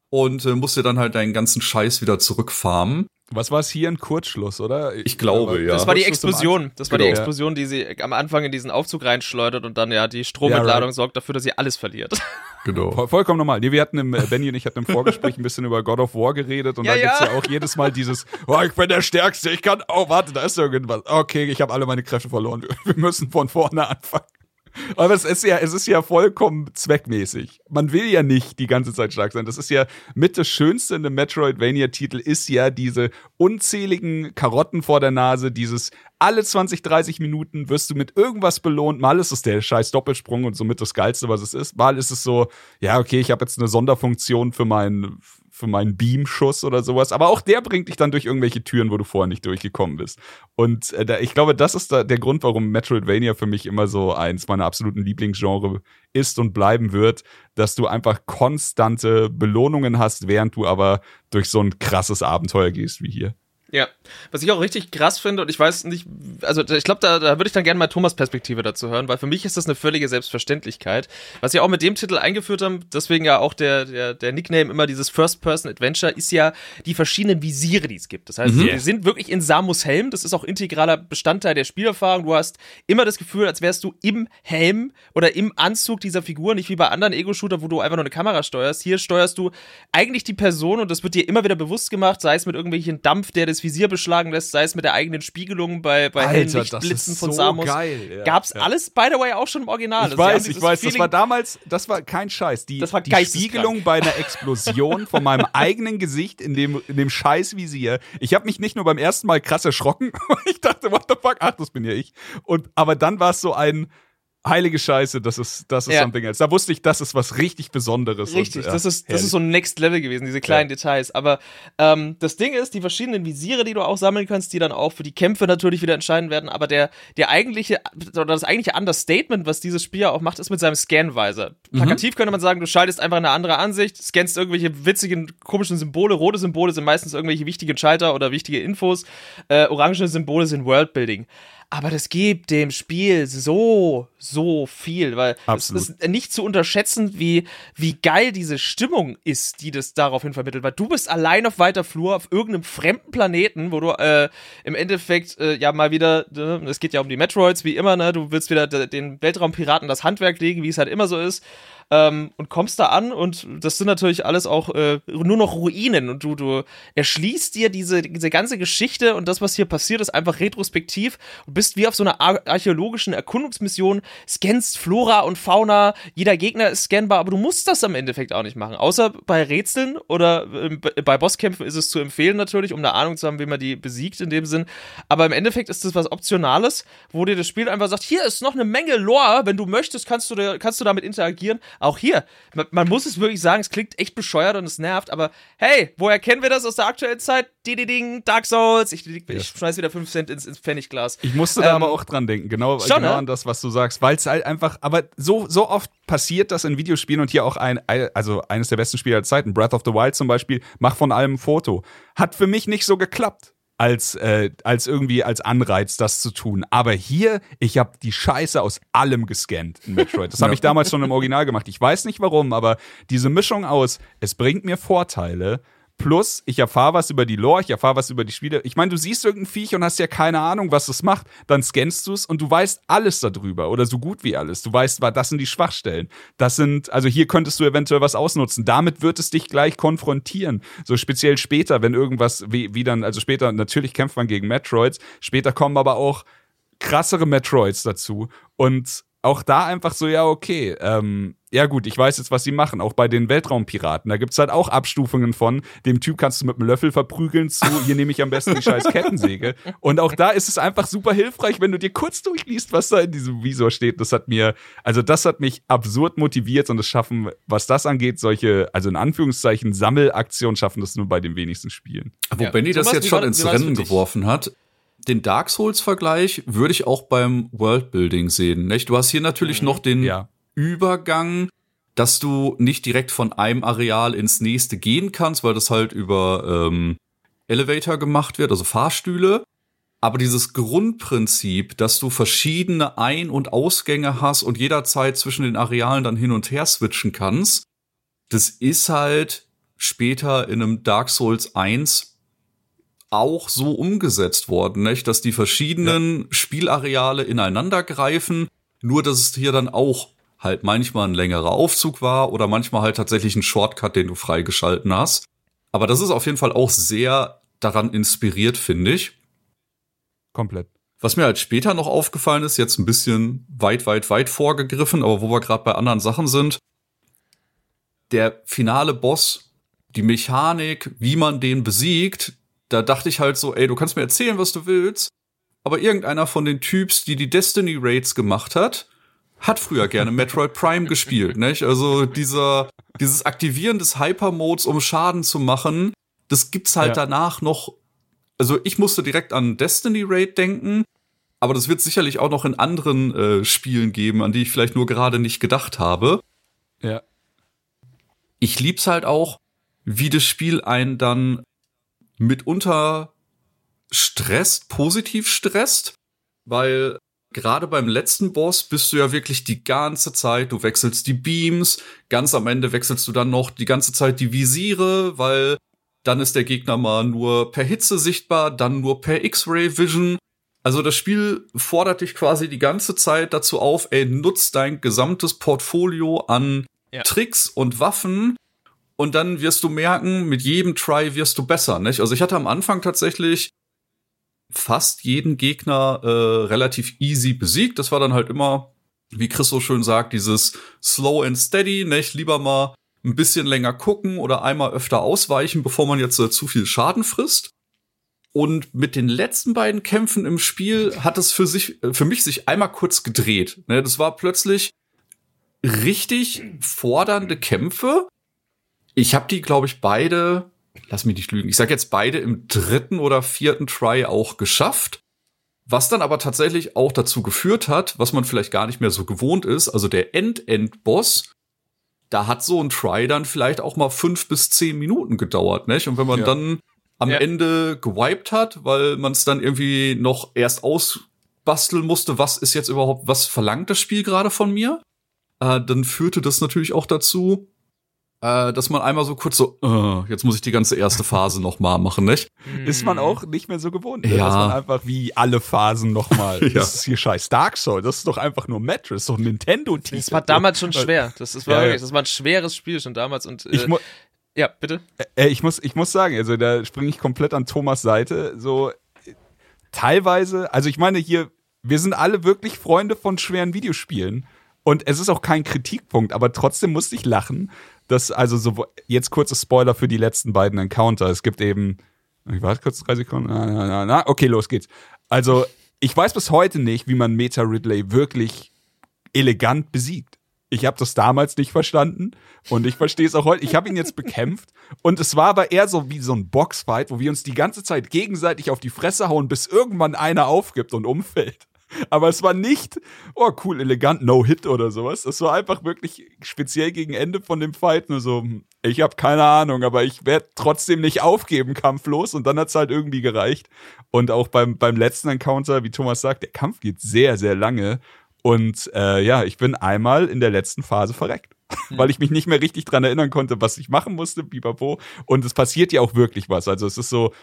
und äh, musst dir dann halt deinen ganzen Scheiß wieder zurückfarmen. Was war es hier? Ein Kurzschluss, oder? Ich glaube, ja. Das war die Explosion. Das war die Genau. Explosion, die sie am Anfang in diesen Aufzug reinschleudert und dann ja die Stromentladung right. sorgt dafür, dass sie alles verliert. Genau. Voll, vollkommen normal. Nee, wir hatten im, äh, Benny und ich hatten im Vorgespräch ein bisschen über God of War geredet und Ja, da gibt's ja. ja auch jedes Mal dieses, oh, ich bin der Stärkste, ich kann, oh, warte, da ist irgendwas. Okay, ich habe alle meine Kräfte verloren. Wir müssen von vorne anfangen. Aber es ist ja, es ist ja vollkommen zweckmäßig. Man will ja nicht die ganze Zeit stark sein. Das ist ja mit das Schönste in einem Metroidvania-Titel ist ja diese unzähligen Karotten vor der Nase, dieses alle 20, 30 Minuten wirst du mit irgendwas belohnt. Mal ist es der scheiß Doppelsprung und somit das Geilste, was es ist. Mal ist es so, ja, okay, ich habe jetzt eine Sonderfunktion für meinen für meinen Beamschuss oder sowas. Aber auch der bringt dich dann durch irgendwelche Türen, wo du vorher nicht durchgekommen bist. Und äh, da, ich glaube, das ist da der Grund, warum Metroidvania für mich immer so eins meiner absoluten Lieblingsgenre ist und bleiben wird, dass du einfach konstante Belohnungen hast, während du aber durch so ein krasses Abenteuer gehst wie hier. Ja, was ich auch richtig krass finde und ich weiß nicht, also ich glaube, da, da würde ich dann gerne mal Thomas Perspektive dazu hören, weil für mich ist das eine völlige Selbstverständlichkeit. Was sie auch mit dem Titel eingeführt haben, deswegen ja auch der, der, der Nickname immer dieses First-Person-Adventure, ist ja die verschiedenen Visiere, die es gibt. Das heißt, wir sind wirklich in Samus Helm, das ist auch integraler Bestandteil der Spielerfahrung. Du hast immer das Gefühl, als wärst du im Helm oder im Anzug dieser Figur, nicht wie bei anderen Ego-Shooter, wo du einfach nur eine Kamera steuerst. Hier steuerst du eigentlich die Person und das wird dir immer wieder bewusst gemacht, sei es mit irgendwelchen Dampf, der das Visier beschlagen lässt, sei es mit der eigenen Spiegelung bei, bei hellen Lichtblitzen von Samus. Ja. Gab's Ja. alles, by the way, auch schon im Original. Ich Also, weiß, ich weiß, das Feeling- war damals, das war kein Scheiß. Die, Das war die. Spiegelung bei einer Explosion von meinem eigenen Gesicht in dem, in dem Scheißvisier. Ich habe mich nicht nur beim ersten Mal krass erschrocken, ich dachte, what the fuck, ach, das bin ja ich. Und, aber dann war es so ein, heilige Scheiße, das ist, das ist Ja. something else. Da wusste ich, das ist was richtig Besonderes. Richtig, und, ja, das, ist, das ist so ein Next Level gewesen, diese kleinen Details. Aber ähm, das Ding ist, die verschiedenen Visiere, die du auch sammeln kannst, die dann auch für die Kämpfe natürlich wieder entscheidend werden. Aber der, der eigentliche, oder das eigentliche Understatement, was dieses Spiel ja auch macht, ist mit seinem Scan-Visor. Plakativ könnte man sagen, du schaltest einfach in eine andere Ansicht, scannst irgendwelche witzigen, komischen Symbole. Rote Symbole sind meistens irgendwelche wichtigen Schalter oder wichtige Infos. Äh, orange Symbole sind Worldbuilding. Aber das gibt dem Spiel so, so viel, weil Absolut. es ist nicht zu unterschätzen, wie, wie geil diese Stimmung ist, die das daraufhin vermittelt. Weil du bist allein auf weiter Flur auf irgendeinem fremden Planeten, wo du äh, im Endeffekt äh, ja mal wieder, äh, es geht ja um die Metroids, wie immer, ne? Du willst wieder de- den Weltraumpiraten das Handwerk legen, wie es halt immer so ist. Ähm, und kommst da an und das sind natürlich alles auch äh, nur noch Ruinen. Und du, du erschließt dir diese, diese ganze Geschichte und das, was hier passiert, ist einfach retrospektiv und bist wie auf so einer ar archäologischen Erkundungsmission, scannst Flora und Fauna, jeder Gegner ist scannbar, aber du musst das am Endeffekt auch nicht machen, außer bei Rätseln oder ähm, bei- Bosskämpfen ist es zu empfehlen natürlich, um eine Ahnung zu haben, wie man die besiegt in dem Sinn, aber im Endeffekt ist das was Optionales, wo dir das Spiel einfach sagt, hier ist noch eine Menge Lore, wenn du möchtest, kannst du, kannst du damit interagieren, auch hier, man, man muss es wirklich sagen, es klingt echt bescheuert und es nervt, aber hey, woher kennen wir das aus der aktuellen Zeit? Ding, Dark Souls, ich, ich, ich schmeiß wieder 5 Cent ins, ins Pfennigglas. Ich musste da Ähm, aber auch dran denken, genau, schon, genau ne? an das, was du sagst, weil es halt einfach, aber so, so oft passiert das in Videospielen und hier auch ein, also eines der besten Spiele aller Zeiten, Breath of the Wild zum Beispiel, mach von allem ein Foto. Hat für mich nicht so geklappt. Als, äh, als irgendwie als Anreiz, das zu tun. Aber hier, ich habe die Scheiße aus allem gescannt in Metroid. Das habe ich damals schon im Original gemacht. Ich weiß nicht warum, aber diese Mischung aus, es bringt mir Vorteile, Plus, ich erfahre was über die Lore, ich erfahre was über die Spiele. Ich meine, du siehst irgendein Viech und hast ja keine Ahnung, was es macht. Dann scannst du es und du weißt alles darüber oder so gut wie alles. Du weißt, das sind die Schwachstellen. Das sind, also hier könntest du eventuell was ausnutzen. Damit wird es dich gleich konfrontieren. So speziell später, wenn irgendwas, wie, wie dann, also später, natürlich kämpft man gegen Metroids. Später kommen aber auch krassere Metroids dazu. Und auch da einfach so, ja, okay, ähm, ja gut, ich weiß jetzt, was sie machen. Auch bei den Weltraumpiraten. Da gibt's halt auch Abstufungen von, dem Typ kannst du mit einem Löffel verprügeln zu, hier nehme ich am besten die scheiß Kettensäge. Und auch da ist es einfach super hilfreich, wenn du dir kurz durchliest, was da in diesem Visor steht. Das hat mir, also das hat mich absurd motiviert und es schaffen, was das angeht, solche, also in Anführungszeichen Sammelaktionen schaffen das nur bei den wenigsten Spielen. Wo Ja. Benny das jetzt schon ins das Rennen geworfen hat, den Dark Souls-Vergleich würde ich auch beim Worldbuilding sehen. Nicht? Du hast hier natürlich noch den Ja. Übergang, dass du nicht direkt von einem Areal ins nächste gehen kannst, weil das halt über ähm, Elevator gemacht wird, also Fahrstühle. Aber dieses Grundprinzip, dass du verschiedene Ein- und Ausgänge hast und jederzeit zwischen den Arealen dann hin und her switchen kannst, das ist halt später in einem Dark Souls 1 auch so umgesetzt worden, nicht? dass die verschiedenen ja. Spielareale ineinander greifen, nur dass es hier dann auch halt manchmal ein längerer Aufzug war oder manchmal halt tatsächlich ein Shortcut, den du freigeschalten hast. Aber das ist auf jeden Fall auch sehr daran inspiriert, finde ich. Komplett. Was mir halt später noch aufgefallen ist, jetzt ein bisschen weit, weit, weit vorgegriffen, aber wo wir gerade bei anderen Sachen sind, der finale Boss, die Mechanik, wie man den besiegt, da dachte ich halt so, ey, du kannst mir erzählen, was du willst, aber irgendeiner von den Typs, die die Destiny Raids gemacht hat, hat früher gerne Metroid Prime gespielt, nicht? Also dieser, dieses Aktivieren des Hyper-Modes, um Schaden zu machen, das gibt's halt ja. danach noch. Also ich musste direkt an Destiny Raid denken, aber das wird sicherlich auch noch in anderen äh, Spielen geben, an die ich vielleicht nur gerade nicht gedacht habe. Ja. Ich lieb's halt auch, wie das Spiel einen dann mitunter stresst, positiv stresst, weil gerade beim letzten Boss bist du ja wirklich die ganze Zeit, du wechselst die Beams, ganz am Ende wechselst du dann noch die ganze Zeit die Visiere, weil dann ist der Gegner mal nur per Hitze sichtbar, dann nur per X-Ray Vision. Also das Spiel fordert dich quasi die ganze Zeit dazu auf, ey, nutz dein gesamtes Portfolio an ja. Tricks und Waffen und dann wirst du merken, mit jedem Try wirst du besser, nicht? Also ich hatte am Anfang tatsächlich fast jeden Gegner äh, relativ easy besiegt. Das war dann halt immer, wie Chris so schön sagt, dieses slow and steady, nicht? Lieber mal ein bisschen länger gucken oder einmal öfter ausweichen, bevor man jetzt äh, zu viel Schaden frisst. Und mit den letzten beiden Kämpfen im Spiel hat es für sich, äh, für mich sich einmal kurz gedreht. Ne, das war plötzlich richtig fordernde Kämpfe. Ich habe die, glaube ich, beide lass mich nicht lügen, ich sag jetzt beide im dritten oder vierten Try auch geschafft. Was dann aber tatsächlich auch dazu geführt hat, was man vielleicht gar nicht mehr so gewohnt ist, also der End-End-Boss, da hat so ein Try dann vielleicht auch mal fünf bis zehn Minuten gedauert, nicht? Und wenn man ja. dann am ja. Ende gewiped hat, weil man es dann irgendwie noch erst ausbasteln musste, was ist jetzt überhaupt, was verlangt das Spiel gerade von mir, äh, dann führte das natürlich auch dazu, äh, dass man einmal so kurz so, uh, jetzt muss ich die ganze erste Phase noch mal machen, nicht? Ist man auch nicht mehr so gewohnt, ne? ja. dass man einfach wie alle Phasen noch mal. ja. Das ist hier scheiß Dark Souls, das ist doch einfach nur Mattress, so ein Nintendo-Titel. Das war damals schon schwer. Das, ist wirklich, das war ein schweres Spiel schon damals und äh, ich ja, bitte. Äh, ich muss, ich muss sagen, also da springe ich komplett an Thomas Seite. So teilweise, also ich meine hier, wir sind alle wirklich Freunde von schweren Videospielen. Und es ist auch kein Kritikpunkt, aber trotzdem musste ich lachen, dass also so jetzt kurze Spoiler für die letzten beiden Encounter. Es gibt eben, ich warte kurz drei Sekunden. Na, na, na, na. Okay, los geht's. Also ich weiß bis heute nicht, wie man Meta Ridley wirklich elegant besiegt. Ich habe das damals nicht verstanden und ich verstehe es auch heute. Ich habe ihn jetzt bekämpft und es war aber eher so wie so ein Boxfight, wo wir uns die ganze Zeit gegenseitig auf die Fresse hauen, bis irgendwann einer aufgibt und umfällt. Aber es war nicht, oh cool, elegant, No-Hit oder sowas. Es war einfach wirklich speziell gegen Ende von dem Fight nur so, hm, ich habe keine Ahnung, aber ich werde trotzdem nicht aufgeben, kampflos. Und dann hat's halt irgendwie gereicht. Und auch beim, beim letzten Encounter, wie Thomas sagt, der Kampf geht sehr, sehr lange. Und äh, ja, ich bin einmal in der letzten Phase verreckt. Weil ich mich nicht mehr richtig dran erinnern konnte, was ich machen musste, bipapo. Und es passiert ja auch wirklich was. Also es ist so,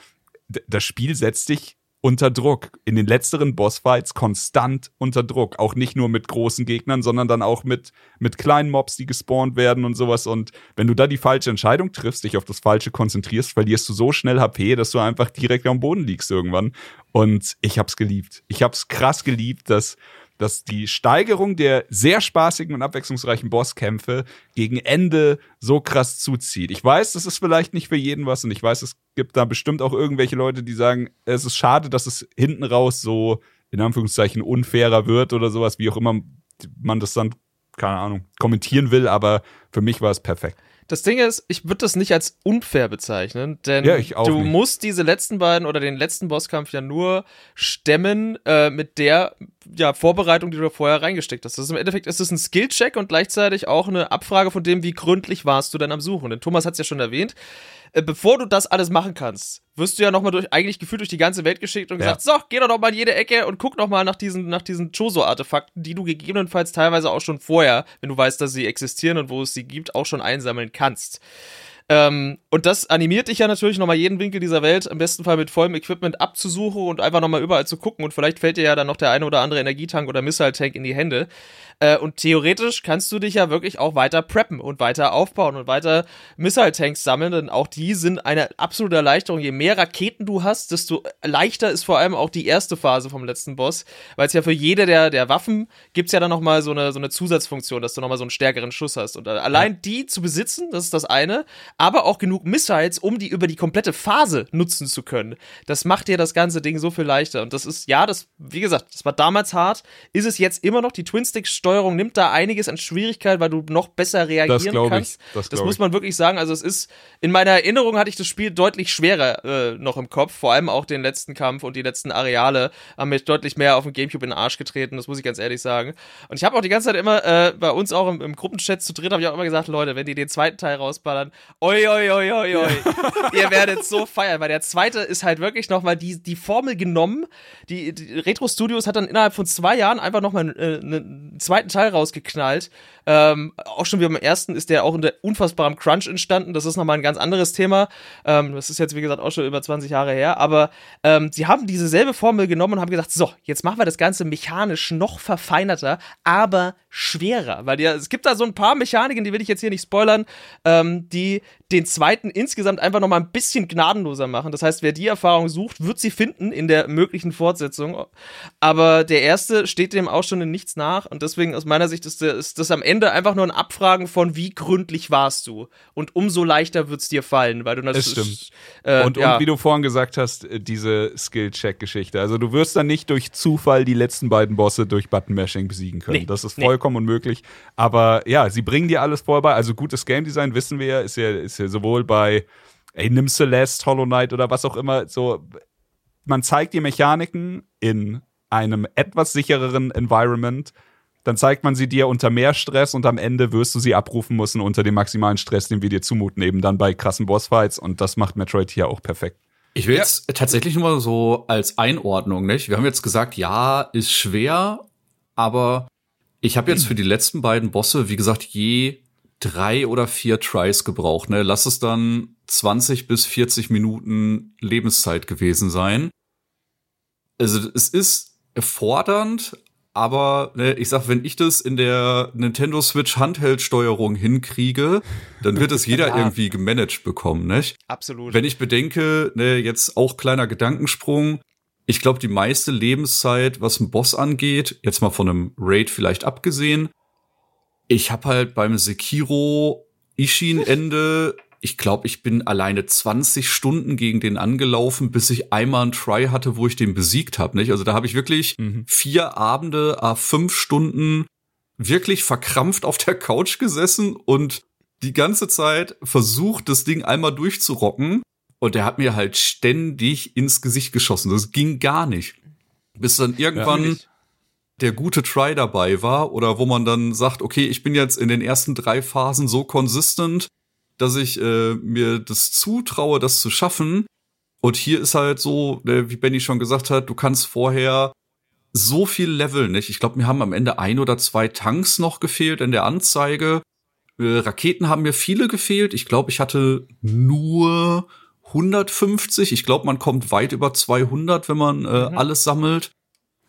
das Spiel setzt dich unter Druck. In den letzteren Bossfights konstant unter Druck. Auch nicht nur mit großen Gegnern, sondern dann auch mit, mit kleinen Mobs, die gespawnt werden und sowas. Und wenn du da die falsche Entscheidung triffst, dich auf das Falsche konzentrierst, verlierst du so schnell HP, dass du einfach direkt am Boden liegst irgendwann. Und ich hab's geliebt. Ich hab's krass geliebt, dass dass die Steigerung der sehr spaßigen und abwechslungsreichen Bosskämpfe gegen Ende so krass zuzieht. Ich weiß, das ist vielleicht nicht für jeden was und ich weiß, es gibt da bestimmt auch irgendwelche Leute, die sagen, es ist schade, dass es hinten raus so in Anführungszeichen unfairer wird oder sowas, wie auch immer man das dann, keine Ahnung, kommentieren will, aber für mich war es perfekt. Das Ding ist, ich würde das nicht als unfair bezeichnen, denn ja, du nicht. musst diese letzten beiden oder den letzten Bosskampf ja nur stemmen äh, mit der ja, Vorbereitung, die du vorher reingesteckt hast. Das ist Im Endeffekt ist es ein Skill-Check und gleichzeitig auch eine Abfrage von dem, wie gründlich warst du denn am Suchen. Denn Thomas hat es ja schon erwähnt. Äh, bevor du das alles machen kannst, wirst du ja nochmal durch, eigentlich gefühlt durch die ganze Welt geschickt und ja. gesagt, so, geh doch noch mal in jede Ecke und guck noch mal nach diesen, nach diesen Choso-Artefakten, die du gegebenenfalls teilweise auch schon vorher, wenn du weißt, dass sie existieren und wo es sie gibt, auch schon einsammeln kannst. Ähm, und das animiert dich ja natürlich nochmal jeden Winkel dieser Welt, im besten Fall mit vollem Equipment abzusuchen und einfach nochmal überall zu gucken. Und vielleicht fällt dir ja dann noch der eine oder andere Energietank oder Missile-Tank in die Hände. Äh, und theoretisch kannst du dich ja wirklich auch weiter preppen und weiter aufbauen und weiter Missile-Tanks sammeln, denn auch die sind eine absolute Erleichterung. Je mehr Raketen du hast, desto leichter ist vor allem auch die erste Phase vom letzten Boss, weil es ja für jede der, der Waffen gibt's ja dann nochmal so eine, so eine Zusatzfunktion, dass du nochmal so einen stärkeren Schuss hast. Und allein die zu besitzen, das ist das eine, aber auch genug Missiles, um die über die komplette Phase nutzen zu können. Das macht dir das ganze Ding so viel leichter. Und das ist, ja, das, wie gesagt, das war damals hart, ist es jetzt immer noch. Die Twin-Stick-Steuerung nimmt da einiges an Schwierigkeit, weil du noch besser reagieren das kannst. Ich, das, das muss man wirklich sagen. Also es ist, in meiner Erinnerung hatte ich das Spiel deutlich schwerer äh, noch im Kopf. Vor allem auch den letzten Kampf und die letzten Areale haben mich deutlich mehr auf dem Gamecube in den Arsch getreten. Das muss ich ganz ehrlich sagen. Und ich habe auch die ganze Zeit immer äh, bei uns auch im, im Gruppenchat zu dritt, habe ich auch immer gesagt, Leute, wenn die den zweiten Teil rausballern, oi, oi, oi, oi, oi. Ihr werdet so feiern, weil der zweite ist halt wirklich nochmal die, die Formel genommen. Die, die Retro Studios hat dann innerhalb von zwei Jahren einfach nochmal äh, einen zweiten Teil rausgeknallt. Ähm, auch schon wie beim ersten ist der auch unter unfassbarem Crunch entstanden. Das ist nochmal ein ganz anderes Thema. Ähm, das ist jetzt, wie gesagt, auch schon über 20 Jahre her. Aber ähm, sie haben diese Formel genommen und haben gesagt, so, jetzt machen wir das Ganze mechanisch noch verfeinerter, aber schwerer. Weil ja, es gibt da so ein paar Mechaniken, die will ich jetzt hier nicht spoilern, ähm, die den zweiten insgesamt einfach nochmal ein bisschen gnadenloser machen. Das heißt, wer die Erfahrung sucht, wird sie finden in der möglichen Fortsetzung. Aber der erste steht dem auch schon in nichts nach. Und deswegen aus meiner Sicht ist, der, ist das am Ende einfach nur ein Abfragen von, wie gründlich warst du. Und umso leichter wird es dir fallen, weil du natürlich. Das stimmt. Äh, und, ja. und wie du vorhin gesagt hast, äh, diese Skill-Check-Geschichte. Also du wirst dann nicht durch Zufall die letzten beiden Bosse durch Button-Mashing besiegen können. Nee, das ist vollkommen nee. unmöglich. Aber ja, sie bringen dir alles vorbei. Also gutes Game Design, wissen wir ja, ist ja, ist ja sowohl bei ey, nimm Celeste, Hollow Knight oder was auch immer, so, man zeigt die Mechaniken in einem etwas sichereren Environment, dann zeigt man sie dir unter mehr Stress und am Ende wirst du sie abrufen müssen unter dem maximalen Stress, den wir dir zumuten, eben dann bei krassen Bossfights und das macht Metroid hier auch perfekt. Ich will ja. jetzt tatsächlich nur so als Einordnung, nicht? Wir haben jetzt gesagt, ja, ist schwer, aber ich habe jetzt für die letzten beiden Bosse, wie gesagt, je drei oder vier Tries gebraucht. Ne? Lass es dann 20 bis 40 Minuten Lebenszeit gewesen sein. Also es ist fordernd, aber ne, ich sag, wenn ich das in der Nintendo Switch Handheld-Steuerung hinkriege, dann wird es jeder ja. irgendwie gemanagt bekommen, nicht? Absolut. Wenn ich bedenke, ne, jetzt auch kleiner Gedankensprung, ich glaube, die meiste Lebenszeit, was ein Boss angeht, jetzt mal von einem Raid vielleicht abgesehen, ich habe halt beim Sekiro Ishin-Ende, ich glaube, ich bin alleine 20 Stunden gegen den angelaufen, bis ich einmal einen Try hatte, wo ich den besiegt habe. Nicht? Also da habe ich wirklich mhm. vier Abende, äh, fünf Stunden wirklich verkrampft auf der Couch gesessen und die ganze Zeit versucht, das Ding einmal durchzurocken. Und der hat mir halt ständig ins Gesicht geschossen. Das ging gar nicht. Bis dann irgendwann ja, der gute Try dabei war oder wo man dann sagt, okay, ich bin jetzt in den ersten drei Phasen so konsistent, dass ich äh, mir das zutraue, das zu schaffen. Und hier ist halt so, äh, wie Benny schon gesagt hat, du kannst vorher so viel leveln, nicht? Ich glaube, mir haben am Ende ein oder zwei Tanks noch gefehlt in der Anzeige. Äh, Raketen haben mir viele gefehlt. Ich glaube, ich hatte nur 150. Ich glaube, man kommt weit über 200, wenn man äh, mhm. alles sammelt.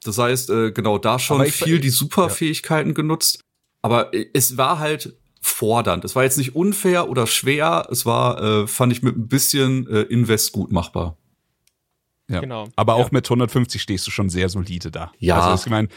Das heißt, äh, genau da schon viel die Superfähigkeiten ja. genutzt. Aber äh, es war halt fordernd. Es war jetzt nicht unfair oder schwer. Es war, äh, fand ich, mit ein bisschen äh, Invest gut machbar. Ja. Genau. Aber auch ja. mit 150 stehst du schon sehr solide da. Ja. Also, ich meine,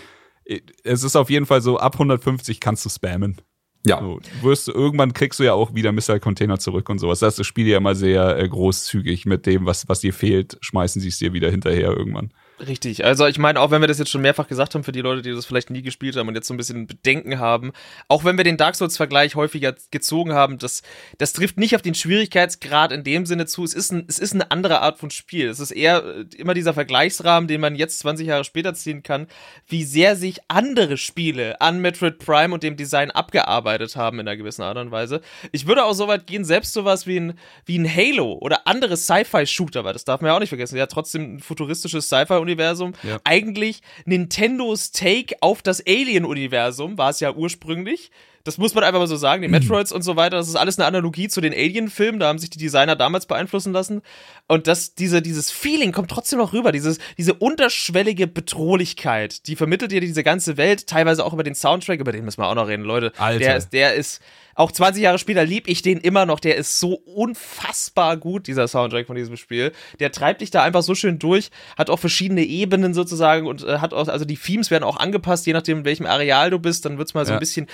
es ist auf jeden Fall so, ab 150 kannst du spammen. Ja. So, wirst du, irgendwann kriegst du ja auch wieder Missile-Container zurück und sowas. Das heißt, das Spiel ja immer sehr äh, großzügig mit dem, was, was dir fehlt, schmeißen sie es dir wieder hinterher irgendwann. Richtig. Also ich meine, auch wenn wir das jetzt schon mehrfach gesagt haben für die Leute, die das vielleicht nie gespielt haben und jetzt so ein bisschen Bedenken haben, auch wenn wir den Dark Souls-Vergleich häufiger gezogen haben, das, das trifft nicht auf den Schwierigkeitsgrad in dem Sinne zu. Es ist, ein, es ist eine andere Art von Spiel. Es ist eher äh, immer dieser Vergleichsrahmen, den man jetzt 20 Jahre später ziehen kann, wie sehr sich andere Spiele an Metroid Prime und dem Design abgearbeitet haben in einer gewissen Art und Weise. Ich würde auch so weit gehen, selbst sowas wie ein, wie ein Halo oder andere Sci-Fi-Shooter, weil das darf man ja auch nicht vergessen. Ja, trotzdem ein futuristisches Sci-Fi Universum. Ja. Eigentlich Nintendos Take auf das Alien-Universum war es ja ursprünglich. Das muss man einfach mal so sagen. Die Metroids und so weiter, das ist alles eine Analogie zu den Alien-Filmen. Da haben sich die Designer damals beeinflussen lassen. Und das, diese, dieses Feeling kommt trotzdem noch rüber. Dieses, diese unterschwellige Bedrohlichkeit, die vermittelt dir diese ganze Welt, teilweise auch über den Soundtrack, über den müssen wir auch noch reden, Leute. Alter. Der ist, der ist, auch 20 Jahre später lieb ich den immer noch. Der ist so unfassbar gut, dieser Soundtrack von diesem Spiel. Der treibt dich da einfach so schön durch, hat auch verschiedene Ebenen sozusagen und äh, hat auch, also die Themes werden auch angepasst, je nachdem, in welchem Areal du bist. Dann wird's mal so Ja. ein bisschen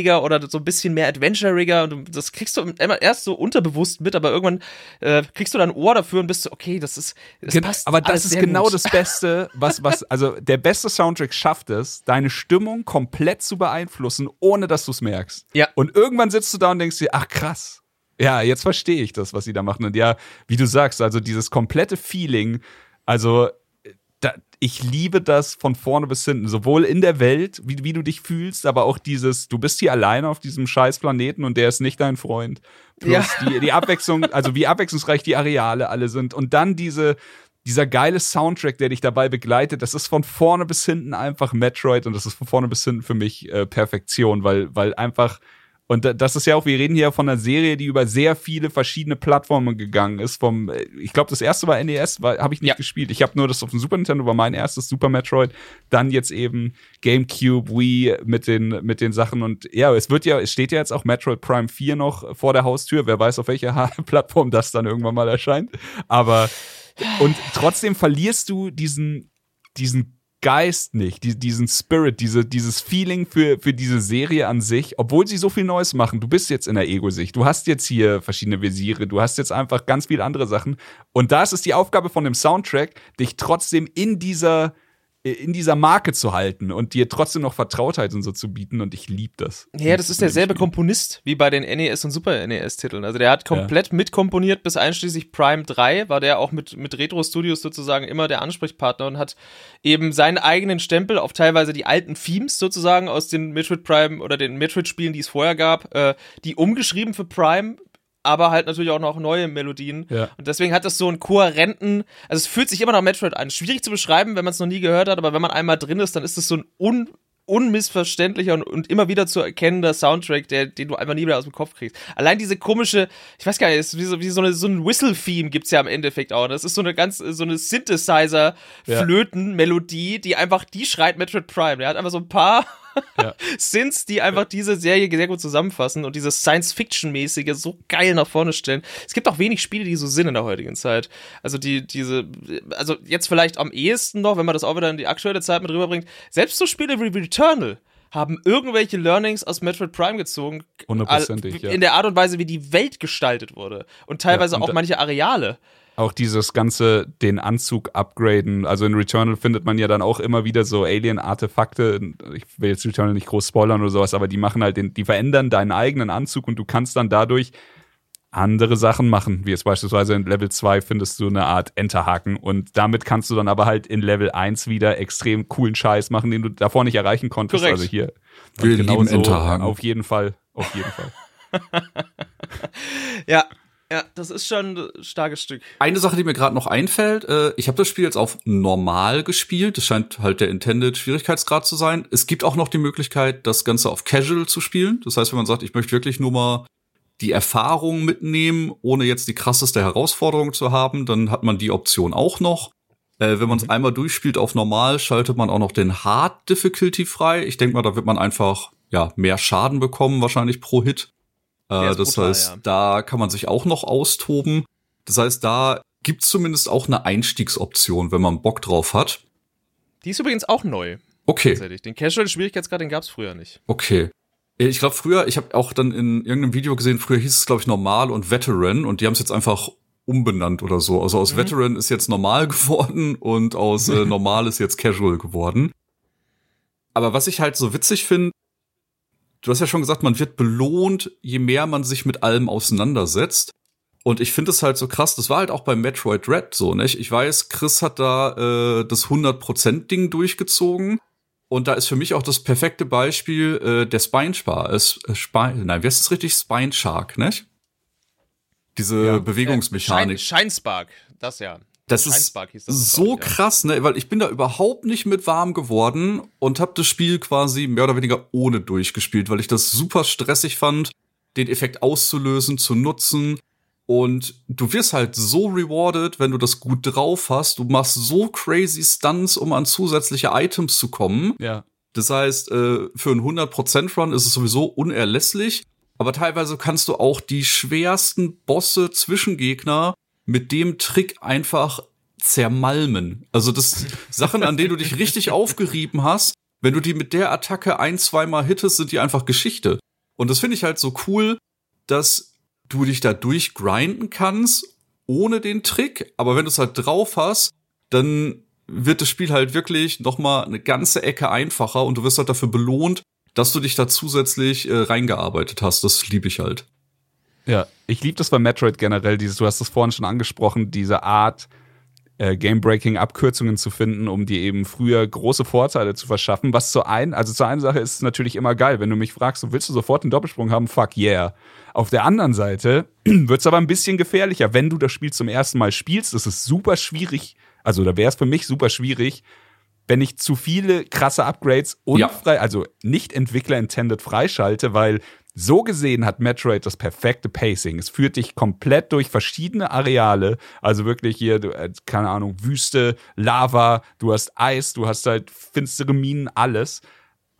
mauscheliger oder so ein bisschen mehr adventuriger und das kriegst du immer erst so unterbewusst mit, aber irgendwann äh, kriegst du dann ein Ohr dafür und bist so, okay, das ist, das Gen- passt aber das ist genau gut. das Beste, was, was, also der beste Soundtrack schafft es, deine Stimmung komplett zu beeinflussen, ohne dass du es merkst. Ja. Und irgendwann sitzt du da und denkst dir, ach krass. Ja, jetzt verstehe ich das, was sie da machen. Und ja, wie du sagst, also dieses komplette Feeling, also da, ich liebe das von vorne bis hinten, sowohl in der Welt, wie, wie du dich fühlst, aber auch dieses, du bist hier alleine auf diesem scheiß Planeten und der ist nicht dein Freund. Plus Ja. die, die Abwechslung, also wie abwechslungsreich die Areale alle sind und dann diese, dieser geile Soundtrack, der dich dabei begleitet, das ist von vorne bis hinten einfach Metroid und das ist von vorne bis hinten für mich äh, Perfektion, weil, weil einfach und da- das ist ja auch, wir reden hier von einer Serie, die über sehr viele verschiedene Plattformen gegangen ist. Vom, äh, ich glaube, das erste war NES, habe ich nicht Ja. gespielt. Ich habe nur das auf dem Super Nintendo war mein erstes Super Metroid. Dann jetzt eben GameCube, Wii mit den mit den Sachen und ja, es wird ja, es steht ja jetzt auch Metroid Prime 4 noch vor der Haustür. Wer weiß, auf welcher Plattform das dann irgendwann mal erscheint. Aber und trotzdem verlierst du diesen diesen Geist nicht, die, diesen Spirit, diese, dieses Feeling für, für diese Serie an sich, obwohl sie so viel Neues machen. Du bist jetzt in der Ego-Sicht. Du hast jetzt hier verschiedene Visiere. Du hast jetzt einfach ganz viele andere Sachen. Und da ist es die Aufgabe von dem Soundtrack, dich trotzdem in dieser, in dieser Marke zu halten und dir trotzdem noch Vertrautheit und so zu bieten. Und ich liebe das. Ja, das ist derselbe Komponist wie bei den NES und Super NES-Titeln. Also der hat komplett mitkomponiert bis einschließlich Prime 3, war der auch mit, mit Retro Studios sozusagen immer der Ansprechpartner und hat eben seinen eigenen Stempel auf teilweise die alten Themes sozusagen aus den Metroid Prime oder den Metroid-Spielen, die es vorher gab, äh, die umgeschrieben für Prime. Aber halt natürlich auch noch neue Melodien. Ja. Und deswegen hat das so einen kohärenten, also es fühlt sich immer nach Metroid an. Schwierig zu beschreiben, wenn man es noch nie gehört hat, aber wenn man einmal drin ist, dann ist es so ein un unmissverständlicher und, und immer wieder zu erkennender Soundtrack, der, den du einfach nie wieder aus dem Kopf kriegst. Allein diese komische, ich weiß gar nicht, ist wie so, wie so, eine, so ein Whistle-Theme gibt's ja im Endeffekt auch. Das ist so eine ganz, so eine Synthesizer-Flöten-Melodie, die einfach, die schreit Metroid Prime. Der hat einfach so ein paar Ja. Synths, die einfach diese Serie sehr gut zusammenfassen und dieses Science-Fiction-mäßige so geil nach vorne stellen. Es gibt auch wenig Spiele, die so sind in der heutigen Zeit. Also die, diese, also jetzt vielleicht am ehesten noch, wenn man das auch wieder in die aktuelle Zeit mit rüberbringt, selbst so Spiele wie Returnal haben irgendwelche Learnings aus Metroid Prime gezogen. Hundertprozentig, ja. In der Art und Weise, wie die Welt gestaltet wurde. Und teilweise Ja, und auch manche Areale. Auch dieses ganze, den Anzug upgraden. Also in Returnal findet man ja dann auch immer wieder so Alien-Artefakte. Ich will jetzt Returnal nicht groß spoilern oder sowas, aber die machen halt den, die verändern deinen eigenen Anzug und du kannst dann dadurch andere Sachen machen. Wie jetzt beispielsweise in Level 2 findest du eine Art Enterhaken und damit kannst du dann aber halt in Level 1 wieder extrem coolen Scheiß machen, den du davor nicht erreichen konntest. Korrekt. Also hier. Wir Und genau lieben so, Enterhaken. Auf jeden Fall. Auf jeden Fall. Ja, ja, das ist schon ein starkes Stück. Eine Sache, die mir gerade noch einfällt, äh, ich habe das Spiel jetzt auf normal gespielt. Das scheint halt der Intended Schwierigkeitsgrad zu sein. Es gibt auch noch die Möglichkeit, das Ganze auf Casual zu spielen. Das heißt, wenn man sagt, ich möchte wirklich nur mal die Erfahrung mitnehmen, ohne jetzt die krasseste Herausforderung zu haben, dann hat man die Option auch noch. Äh, wenn man es einmal durchspielt auf normal, schaltet man auch noch den Hard Difficulty frei. Ich denke mal, da wird man einfach ja mehr Schaden bekommen, wahrscheinlich pro Hit. Äh, das brutal, heißt, ja. da kann man sich auch noch austoben. Das heißt, da gibt's zumindest auch eine Einstiegsoption, wenn man Bock drauf hat. Die ist übrigens auch neu, Okay, tatsächlich. Den Casual-Schwierigkeitsgrad, den gab's früher nicht. okay. Ich glaube früher, ich habe auch dann in irgendeinem Video gesehen, früher hieß es glaube ich normal und Veteran und die haben es jetzt einfach umbenannt oder so. Also aus Veteran ist jetzt normal geworden und aus äh, normal ist jetzt casual geworden. Aber was ich halt so witzig finde, du hast ja schon gesagt, man wird belohnt, je mehr man sich mit allem auseinandersetzt. Und ich finde es halt so krass, das war halt auch bei Metroid Red so, nicht? Ich weiß, Chris hat da äh, das 100%-Ding durchgezogen. Und da ist für mich auch das perfekte Beispiel äh, der Spine Spar. Äh, Spine, nein, wie heißt das richtig? Spine Shark, nicht? Diese Ja. Bewegungsmechanik. Shine, Shinespark, das ja. Das ist das, so glaub ich, ja. krass, ne? Weil ich bin da überhaupt nicht mit warm geworden und habe das Spiel quasi mehr oder weniger ohne durchgespielt, weil ich das super stressig fand, den Effekt auszulösen, zu nutzen. Und du wirst halt so rewarded, wenn du das gut drauf hast. Du machst so crazy Stunts, um an zusätzliche Items zu kommen. Ja. Das heißt, äh, für einen 100% Run ist es sowieso unerlässlich. Aber teilweise kannst du auch die schwersten Bosse, Zwischengegner mit dem Trick einfach zermalmen. Also das Sachen, an denen du dich richtig aufgerieben hast, wenn du die mit der Attacke ein, zweimal hittest, sind die einfach Geschichte. Und das finde ich halt so cool, dass du dich da durchgrinden kannst, ohne den Trick. Aber wenn du es halt drauf hast, dann wird das Spiel halt wirklich noch mal eine ganze Ecke einfacher und du wirst halt dafür belohnt, dass du dich da zusätzlich äh, reingearbeitet hast. Das liebe ich halt. Ja, ich liebe das bei Metroid generell, dieses, du hast es vorhin schon angesprochen, diese Art, äh, Game-Breaking-Abkürzungen zu finden, um dir eben früher große Vorteile zu verschaffen. Was zu ein, also zur einen Sache ist es natürlich immer geil, wenn du mich fragst, willst du sofort einen Doppelsprung haben? Fuck yeah. Auf der anderen Seite wird es aber ein bisschen gefährlicher. Wenn du das Spiel zum ersten Mal spielst, ist es super schwierig, also da wäre es für mich super schwierig, wenn ich zu viele krasse Upgrades unfrei, also nicht Entwickler-intended freischalte, weil so gesehen hat Metroid das perfekte Pacing. Es führt dich komplett durch verschiedene Areale. Also wirklich hier, äh, keine Ahnung, Wüste, Lava, du hast Eis, du hast halt finstere Minen, alles.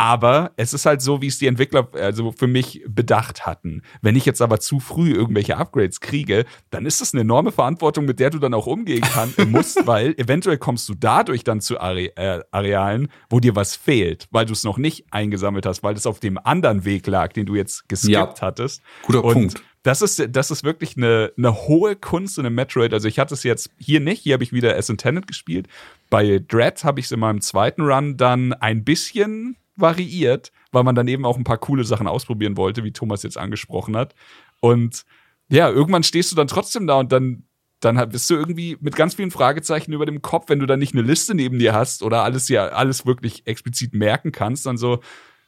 Aber es ist halt so, wie es die Entwickler also für mich bedacht hatten. Wenn ich jetzt aber zu früh irgendwelche Upgrades kriege, dann ist das eine enorme Verantwortung, mit der du dann auch umgehen kann, musst, weil eventuell kommst du dadurch dann zu Are äh, Arealen, wo dir was fehlt, weil du es noch nicht eingesammelt hast, weil es auf dem anderen Weg lag, den du jetzt geskippt Ja. hattest. Guter Und Punkt. Das ist, das ist wirklich eine, eine hohe Kunst in einem Metroid. Also ich hatte es jetzt hier nicht, hier habe ich wieder As Intended gespielt. Bei Dread habe ich es in meinem zweiten Run dann ein bisschen variiert, weil man dann eben auch ein paar coole Sachen ausprobieren wollte, wie Thomas jetzt angesprochen hat. Und ja, irgendwann stehst du dann trotzdem da und dann, dann bist du irgendwie mit ganz vielen Fragezeichen über dem Kopf, wenn du dann nicht eine Liste neben dir hast oder alles ja alles wirklich explizit merken kannst, dann so,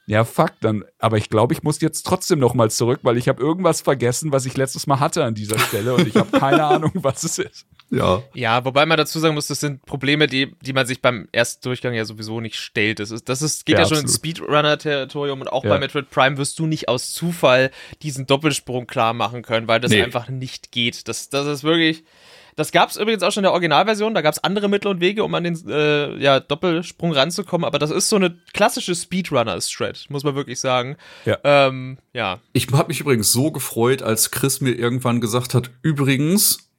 ja, fuck, dann, aber ich glaube, ich muss jetzt trotzdem noch mal zurück, weil ich habe irgendwas vergessen, was ich letztes Mal hatte an dieser Stelle und ich habe keine Ahnung, was es ist. Ja. Ja, wobei man dazu sagen muss, das sind Probleme, die, die man sich beim ersten Durchgang ja sowieso nicht stellt. Das ist, das ist, geht Ja, ja, schon ins. Speedrunner-Territorium und auch Ja. bei Metroid Prime wirst du nicht aus Zufall diesen Doppelsprung klar machen können, weil das Nee. einfach nicht geht. Das, das ist wirklich. Das gab es übrigens auch schon in der Originalversion, da gab es andere Mittel und Wege, um an den äh, ja, Doppelsprung ranzukommen, aber das ist so eine klassische Speedrunner-Strat, muss man wirklich sagen. Ja. Ähm, ja. Ich habe mich übrigens so gefreut, als Chris mir irgendwann gesagt hat, übrigens,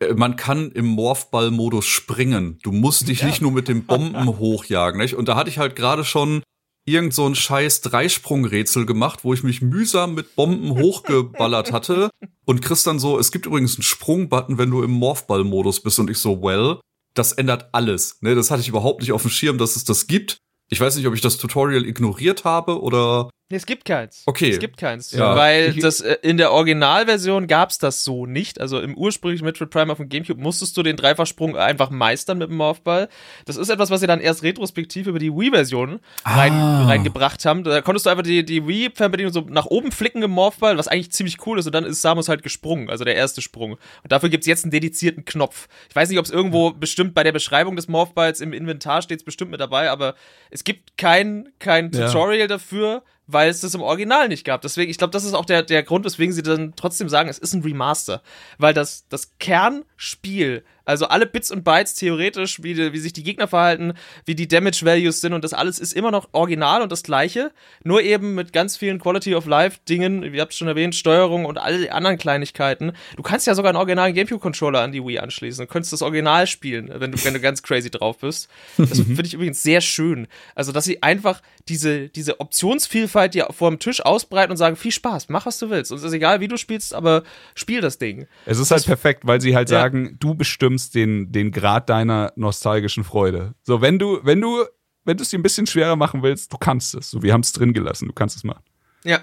äh, man kann im Morphball-Modus springen. Du musst dich nicht nur mit den Bomben hochjagen. Nicht? Und da hatte ich halt gerade schon irgend so ein scheiß Dreisprungrätsel gemacht, wo ich mich mühsam mit Bomben hochgeballert hatte. Und Chris dann so, es gibt übrigens einen Sprungbutton, wenn du im Morphball-Modus bist. Und ich so, well, das ändert alles. Ne, das hatte ich überhaupt nicht auf dem Schirm, dass es das gibt. Ich weiß nicht, ob ich das Tutorial ignoriert habe oder Nee, es gibt keins. Okay. Es gibt keins. Ja. Weil das äh, in der Originalversion gab's das so nicht. Also im ursprünglichen Metroid Prime auf dem Gamecube musstest du den Dreifachsprung einfach meistern mit dem Morphball. Das ist etwas, was sie dann erst retrospektiv über die Wii-Version rein, Ah. reingebracht haben. Da konntest du einfach die, die Wii-Fernbedienung so nach oben flicken im Morphball, was eigentlich ziemlich cool ist. Und dann ist Samus halt gesprungen, also der erste Sprung. Und dafür gibt's jetzt einen dedizierten Knopf. Ich weiß nicht, ob es irgendwo bestimmt bei der Beschreibung des Morphballs im Inventar steht, bestimmt mit dabei, aber es gibt kein, kein Ja. Tutorial dafür, weil es das im Original nicht gab. Deswegen, ich glaube, das ist auch der, der Grund, weswegen sie dann trotzdem sagen, es ist ein Remaster. Weil das, das Kernspiel, also alle Bits und Bytes theoretisch, wie, die, wie sich die Gegner verhalten, wie die Damage Values sind und das alles ist immer noch original und das gleiche, nur eben mit ganz vielen Quality of Life Dingen, wie ihr habt schon erwähnt, Steuerung und all die anderen Kleinigkeiten. Du kannst ja sogar einen originalen Gamecube Controller an die Wii anschließen und könntest das Original spielen, wenn du, wenn du ganz crazy drauf bist. Das finde ich übrigens sehr schön. Also, dass sie einfach diese, diese Optionsvielfalt dir vor dem Tisch ausbreiten und sagen, viel Spaß, mach was du willst. Und es ist egal, wie du spielst, aber spiel das Ding. Es ist halt perfekt, weil sie halt Ja. sagen, du bestimmst den, den Grad deiner nostalgischen Freude. So, wenn du, wenn du, wenn du es dir ein bisschen schwerer machen willst, du kannst es. So, wir haben es drin gelassen, du kannst es machen. Ja,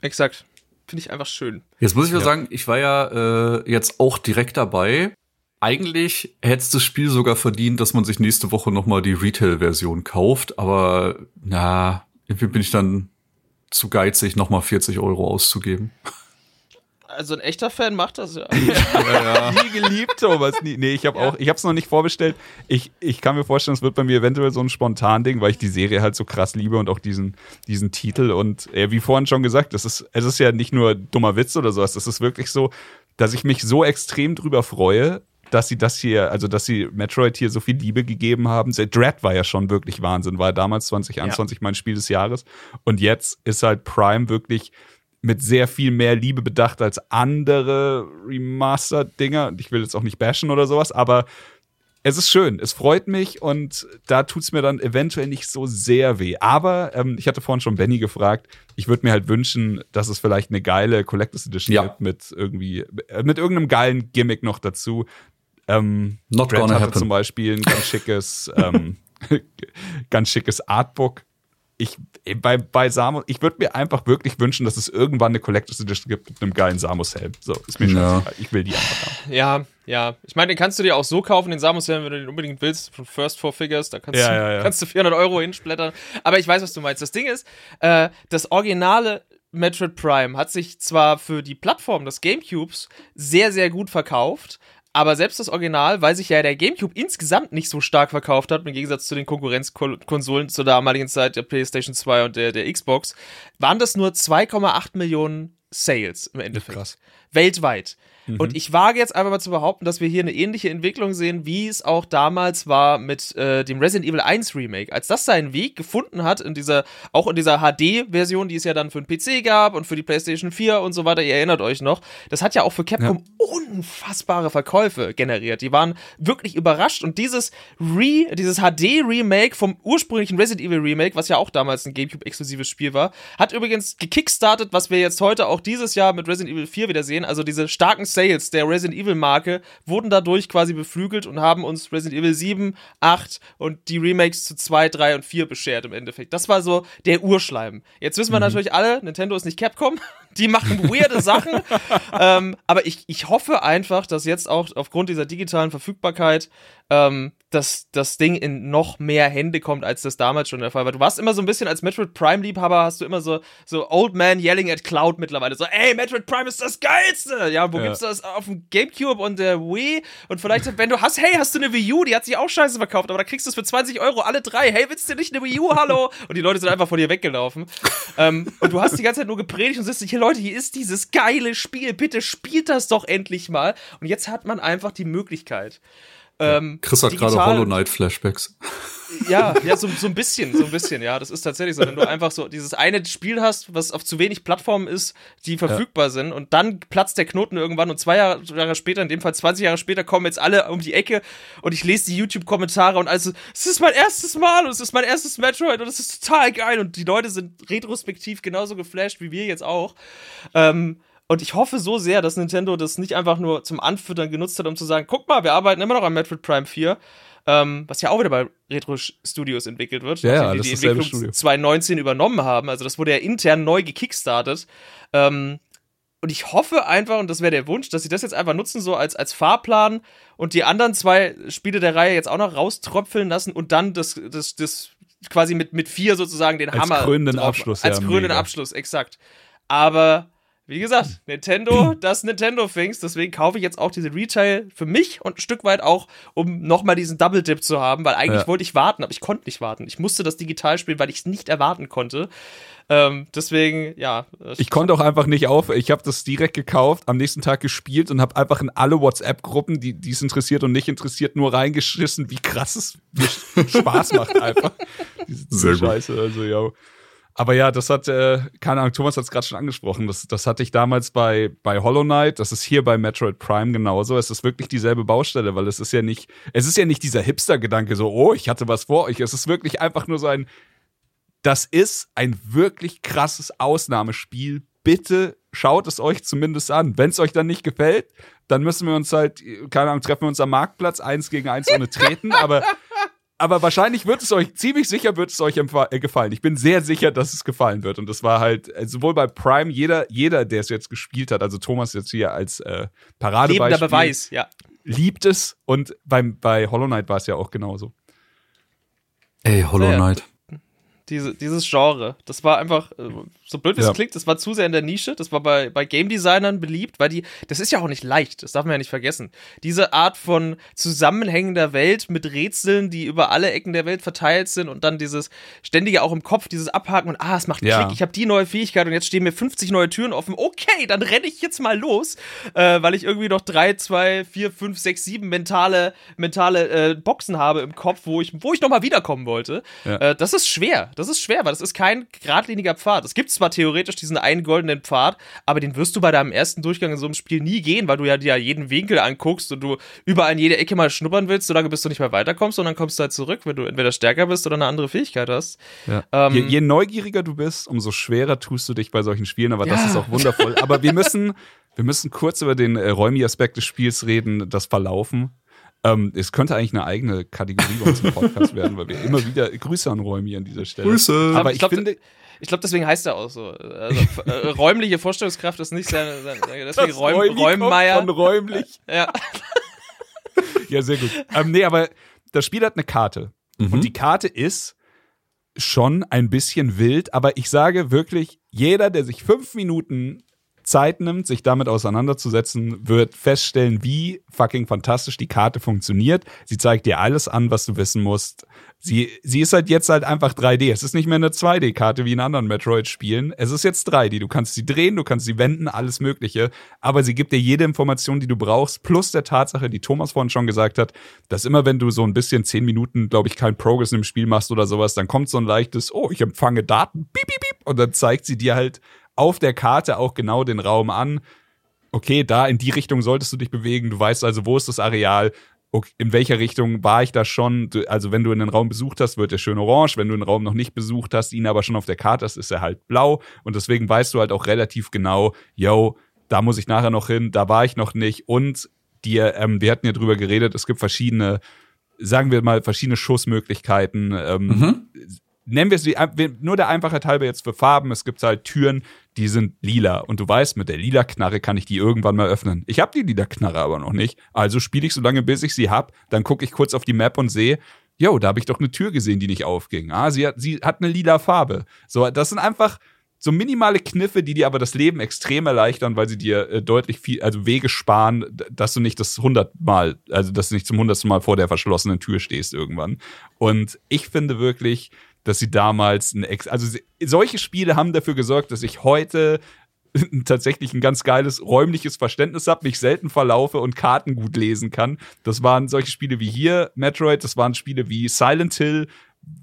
exakt. Finde ich einfach schön. Jetzt muss ich ja Ja. sagen, ich war ja äh, jetzt auch direkt dabei. Eigentlich hätte es das Spiel sogar verdient, dass man sich nächste Woche noch mal die Retail-Version kauft, aber na, irgendwie bin ich dann zu geizig, noch mal 40 Euro auszugeben. Also ein echter Fan macht das ja. ja. Nie geliebt, Thomas. Nie. Nee, ich habe Ja. auch, ich habe es noch nicht vorbestellt. Ich, ich kann mir vorstellen, es wird bei mir eventuell so ein Spontan-Ding, weil ich die Serie halt so krass liebe und auch diesen, diesen Titel. Und äh, wie vorhin schon gesagt, das ist, es ist ja nicht nur dummer Witz oder sowas. Es ist wirklich so, dass ich mich so extrem drüber freue, dass sie das hier, also dass sie Metroid hier so viel Liebe gegeben haben. Dread war ja schon wirklich Wahnsinn, war damals 2021 mein Spiel des Jahres. Und jetzt ist halt Prime wirklich mit sehr viel mehr Liebe bedacht als andere Remastered-Dinger. Ich will jetzt auch nicht bashen oder sowas, aber es ist schön, es freut mich und da tut es mir dann eventuell nicht so sehr weh. Aber ähm, ich hatte vorhin schon Benny gefragt, ich würde mir halt wünschen, dass es vielleicht eine geile Collectors Edition Ja. gibt mit irgendwie, äh, mit irgendeinem geilen Gimmick noch dazu. Ähm, Not Dread gonna hatte happen. zum Beispiel ein ganz schickes, ähm, ganz schickes Artbook. Ich, bei, bei Samus, ich würde mir einfach wirklich wünschen, dass es irgendwann eine Collectors Edition gibt mit einem geilen Samus-Helm. So, ist mir Ja. Ich will die einfach haben. Ja, ja. Ich meine, den kannst du dir auch so kaufen, den Samus Helm, wenn du den unbedingt willst, von First Four Figures, da kannst, Ja, du, ja, ja. kannst du 400 Euro hinsplättern. Aber ich weiß, was du meinst. Das Ding ist, äh, das originale Metroid Prime hat sich zwar für die Plattform des Gamecubes sehr, sehr gut verkauft, aber selbst das Original, weil sich ja der GameCube insgesamt nicht so stark verkauft hat, im Gegensatz zu den Konkurrenzkonsolen zur damaligen Zeit der PlayStation 2 und der, der Xbox, waren das nur 2,8 Millionen Sales im Endeffekt. Krass. Weltweit. Und ich wage jetzt einfach mal zu behaupten, dass wir hier eine ähnliche Entwicklung sehen, wie es auch damals war mit äh, dem Resident Evil 1 Remake. Als das seinen Weg gefunden hat in dieser, auch in dieser HD-Version, die es ja dann für den PC gab und für die PlayStation 4 und so weiter, ihr erinnert euch noch, das hat ja auch für Capcom unfassbare Verkäufe generiert. Die waren wirklich überrascht und dieses Re, dieses HD-Remake vom ursprünglichen Resident Evil Remake, was ja auch damals ein GameCube-exklusives Spiel war, hat übrigens gekickstartet, was wir jetzt heute auch dieses Jahr mit Resident Evil 4 wieder sehen. Also diese starken Sales der Resident Evil Marke wurden dadurch quasi beflügelt und haben uns Resident Evil 7, 8 und die Remakes zu 2, 3 und 4 beschert im Endeffekt. Das war so der Urschleim. Jetzt wissen wir natürlich alle, Nintendo ist nicht Capcom. Die machen weirde Sachen. ähm, aber ich, ich hoffe einfach, dass jetzt auch aufgrund dieser digitalen Verfügbarkeit ähm, dass das Ding in noch mehr Hände kommt, als das damals schon der Fall war. Du warst immer so ein bisschen als Metroid Prime-Liebhaber, hast du immer so, so Old Man yelling at Cloud mittlerweile. So, ey, Metroid Prime ist das Geilste! Ja, wo Ja. gibt's das? Auf dem Gamecube und der Wii? Und vielleicht, wenn du hast, hey, hast du eine Wii U? Die hat sich auch scheiße verkauft, aber da kriegst du es für 20 Euro, alle drei. Hey, willst du nicht eine Wii U? Hallo? Und die Leute sind einfach von dir weggelaufen. ähm, und du hast die ganze Zeit nur gepredigt und sagst, hier Leute, hier ist dieses geile Spiel, bitte spielt das doch endlich mal. Und jetzt hat man einfach die Möglichkeit. Ähm, Chris hat gerade Hollow Knight Flashbacks. ja, ja, so, so ein bisschen, so ein bisschen, ja. Das ist tatsächlich so. Wenn du einfach so dieses eine Spiel hast, was auf zu wenig Plattformen ist, die verfügbar sind und dann platzt der Knoten irgendwann und zwei Jahre, Jahre später, in dem Fall 20 Jahre später, kommen jetzt alle um die Ecke und ich lese die YouTube-Kommentare und also, es ist mein erstes Mal und es ist mein erstes Metroid und es ist total geil und die Leute sind retrospektiv genauso geflasht wie wir jetzt auch. Ähm, und ich hoffe so sehr, dass Nintendo das nicht einfach nur zum Anfüttern genutzt hat, um zu sagen, guck mal, wir arbeiten immer noch an Metroid Prime 4, ähm, was ja auch wieder bei Retro Studios entwickelt wird, Ja, ja, nachdem das die dasselbe Entwicklung Studio. 2019 übernommen haben. Also das wurde ja intern neu gekickstartet. Ähm, und ich hoffe einfach, und das wäre der Wunsch, dass sie das jetzt einfach nutzen, so als, als Fahrplan und die anderen zwei Spiele der Reihe jetzt auch noch rauströpfeln lassen und dann das, das, das quasi mit, mit vier sozusagen den Als Hammer. krönenden drauf- Abschluss, Als ja, krönenden mega. Abschluss, exakt. Aber wie gesagt, Nintendo, das Nintendo-Things, deswegen kaufe ich jetzt auch diese Retail für mich und ein Stück weit auch, um nochmal diesen Double-Dip zu haben, weil eigentlich Ja. wollte ich warten, aber ich konnte nicht warten. Ich musste das digital spielen, weil ich es nicht erwarten konnte. Ähm, deswegen, ja. Ich konnte auch einfach nicht auf. Ich habe das direkt gekauft, am nächsten Tag gespielt und habe einfach in alle WhatsApp-Gruppen, die die es interessiert und nicht interessiert, nur reingeschissen, wie krass es mir Spaß macht einfach. Diese Sehr gut. Scheiße, also ja. Aber ja, das hat, äh, keine Ahnung, Thomas hat es gerade schon angesprochen. Das, das hatte ich damals bei, bei Hollow Knight. Das ist hier bei Metroid Prime genauso. Es ist wirklich dieselbe Baustelle, weil es ist ja nicht, es ist ja nicht dieser Hipster-Gedanke, so, oh, ich hatte was vor euch. Es ist wirklich einfach nur so ein, das ist ein wirklich krasses Ausnahmespiel. Bitte schaut es euch zumindest an. Wenn es euch dann nicht gefällt, dann müssen wir uns halt, keine Ahnung, treffen wir uns am Marktplatz, eins gegen eins ohne treten, aber, aber wahrscheinlich wird es euch, ziemlich sicher wird es euch äh, gefallen. Ich bin sehr sicher, dass es gefallen wird. Und das war halt, äh, sowohl bei Prime, jeder, jeder, der es jetzt gespielt hat, also Thomas jetzt hier als äh, Paradebeispiel, lebender Beweis, ja. liebt es. Und beim, bei Hollow Knight war es ja auch genauso. Ey, Hollow. Knight. Diese, dieses Genre. Das war einfach, äh, so blöd wie es Ja. klingt, das war zu sehr in der Nische. Das war bei, bei Game Designern beliebt, weil die, das ist ja auch nicht leicht, das darf man ja nicht vergessen. Diese Art von zusammenhängender Welt mit Rätseln, die über alle Ecken der Welt verteilt sind und dann dieses ständige auch im Kopf, dieses Abhaken und ah, es macht Ja. Klick, ich habe die neue Fähigkeit und jetzt stehen mir 50 neue Türen offen. Okay, dann renne ich jetzt mal los, äh, weil ich irgendwie noch drei, zwei, vier, fünf, sechs, sieben mentale, mentale äh, Boxen habe im Kopf, wo ich, wo ich nochmal wiederkommen wollte. Ja. Äh, das ist schwer. Das ist schwer, weil das ist kein geradliniger Pfad. Es gibt zwar theoretisch diesen einen goldenen Pfad, aber den wirst du bei deinem ersten Durchgang in so einem Spiel nie gehen, weil du ja dir jeden Winkel anguckst und du überall in jede Ecke mal schnuppern willst, solange bis du nicht mehr weiterkommst und dann kommst du halt zurück, wenn du entweder stärker bist oder eine andere Fähigkeit hast. Ja. Ähm, je, je neugieriger du bist, umso schwerer tust du dich bei solchen Spielen, aber das Ja. ist auch wundervoll. Aber wir müssen, wir müssen kurz über den äh, Räumi-Aspekt des Spiels reden, das Verlaufen. Ähm, es könnte eigentlich eine eigene Kategorie bei uns im Podcast werden, weil wir immer wieder Grüße an Räumi an dieser Stelle. Grüße. Aber Ich ich, finde, Ich glaube, deswegen heißt er auch so. Also, äh, räumliche Vorstellungskraft ist nicht sein. sein deswegen das Räum, Räummeier. von räumlich. Ja. Ja, sehr gut. Ähm, nee, aber das Spiel hat eine Karte. Mhm. Und die Karte ist schon ein bisschen wild, aber ich sage wirklich, jeder, der sich fünf Minuten Zeit nimmt, sich damit auseinanderzusetzen, wird feststellen, wie fucking fantastisch die Karte funktioniert. Sie zeigt dir alles an, was du wissen musst. Sie, sie ist halt jetzt halt einfach 3D. Es ist nicht mehr eine 2D-Karte wie in anderen Metroid-Spielen. Es ist jetzt 3D. Du kannst sie drehen, du kannst sie wenden, alles Mögliche. Aber sie gibt dir jede Information, die du brauchst, plus der Tatsache, die Thomas vorhin schon gesagt hat, dass immer wenn du so ein bisschen zehn Minuten, glaube ich, kein Progress im Spiel machst oder sowas, dann kommt so ein leichtes, oh, ich empfange Daten, piep, piep, piep. Und dann zeigt sie dir halt auf der Karte auch genau den Raum an. Okay, da in die Richtung solltest du dich bewegen. Du weißt also, wo ist das Areal? Okay, in welcher Richtung war ich da schon? Also, wenn du einen Raum besucht hast, wird er schön orange. Wenn du einen Raum noch nicht besucht hast, ihn aber schon auf der Karte hast, ist er halt blau. Und deswegen weißt du halt auch relativ genau, yo, da muss ich nachher noch hin, da war ich noch nicht. Und dir, ähm, wir hatten ja drüber geredet, es gibt verschiedene, sagen wir mal, verschiedene Schussmöglichkeiten. Ähm, Mhm. Nennen wir es wie, nur der Einfachheit halber jetzt für Farben. Es gibt halt Türen, die sind lila. Und du weißt, mit der lila Knarre kann ich die irgendwann mal öffnen. Ich habe die lila Knarre aber noch nicht. Also spiele ich so lange, bis ich sie hab. Dann gucke ich kurz auf die Map und sehe, yo, da habe ich doch eine Tür gesehen, die nicht aufging. Ah, sie hat, sie hat eine lila Farbe. So, das sind einfach so minimale Kniffe, die dir aber das Leben extrem erleichtern, weil sie dir äh, deutlich viel, also Wege sparen, dass du nicht das hundertmal, also dass du nicht zum hundertsten Mal vor der verschlossenen Tür stehst irgendwann. Und ich finde wirklich, dass sie damals ein Ex also sie, solche Spiele haben dafür gesorgt, dass ich heute tatsächlich ein ganz geiles räumliches Verständnis habe, mich selten verlaufe und Karten gut lesen kann. Das waren solche Spiele wie hier, Metroid, das waren Spiele wie Silent Hill,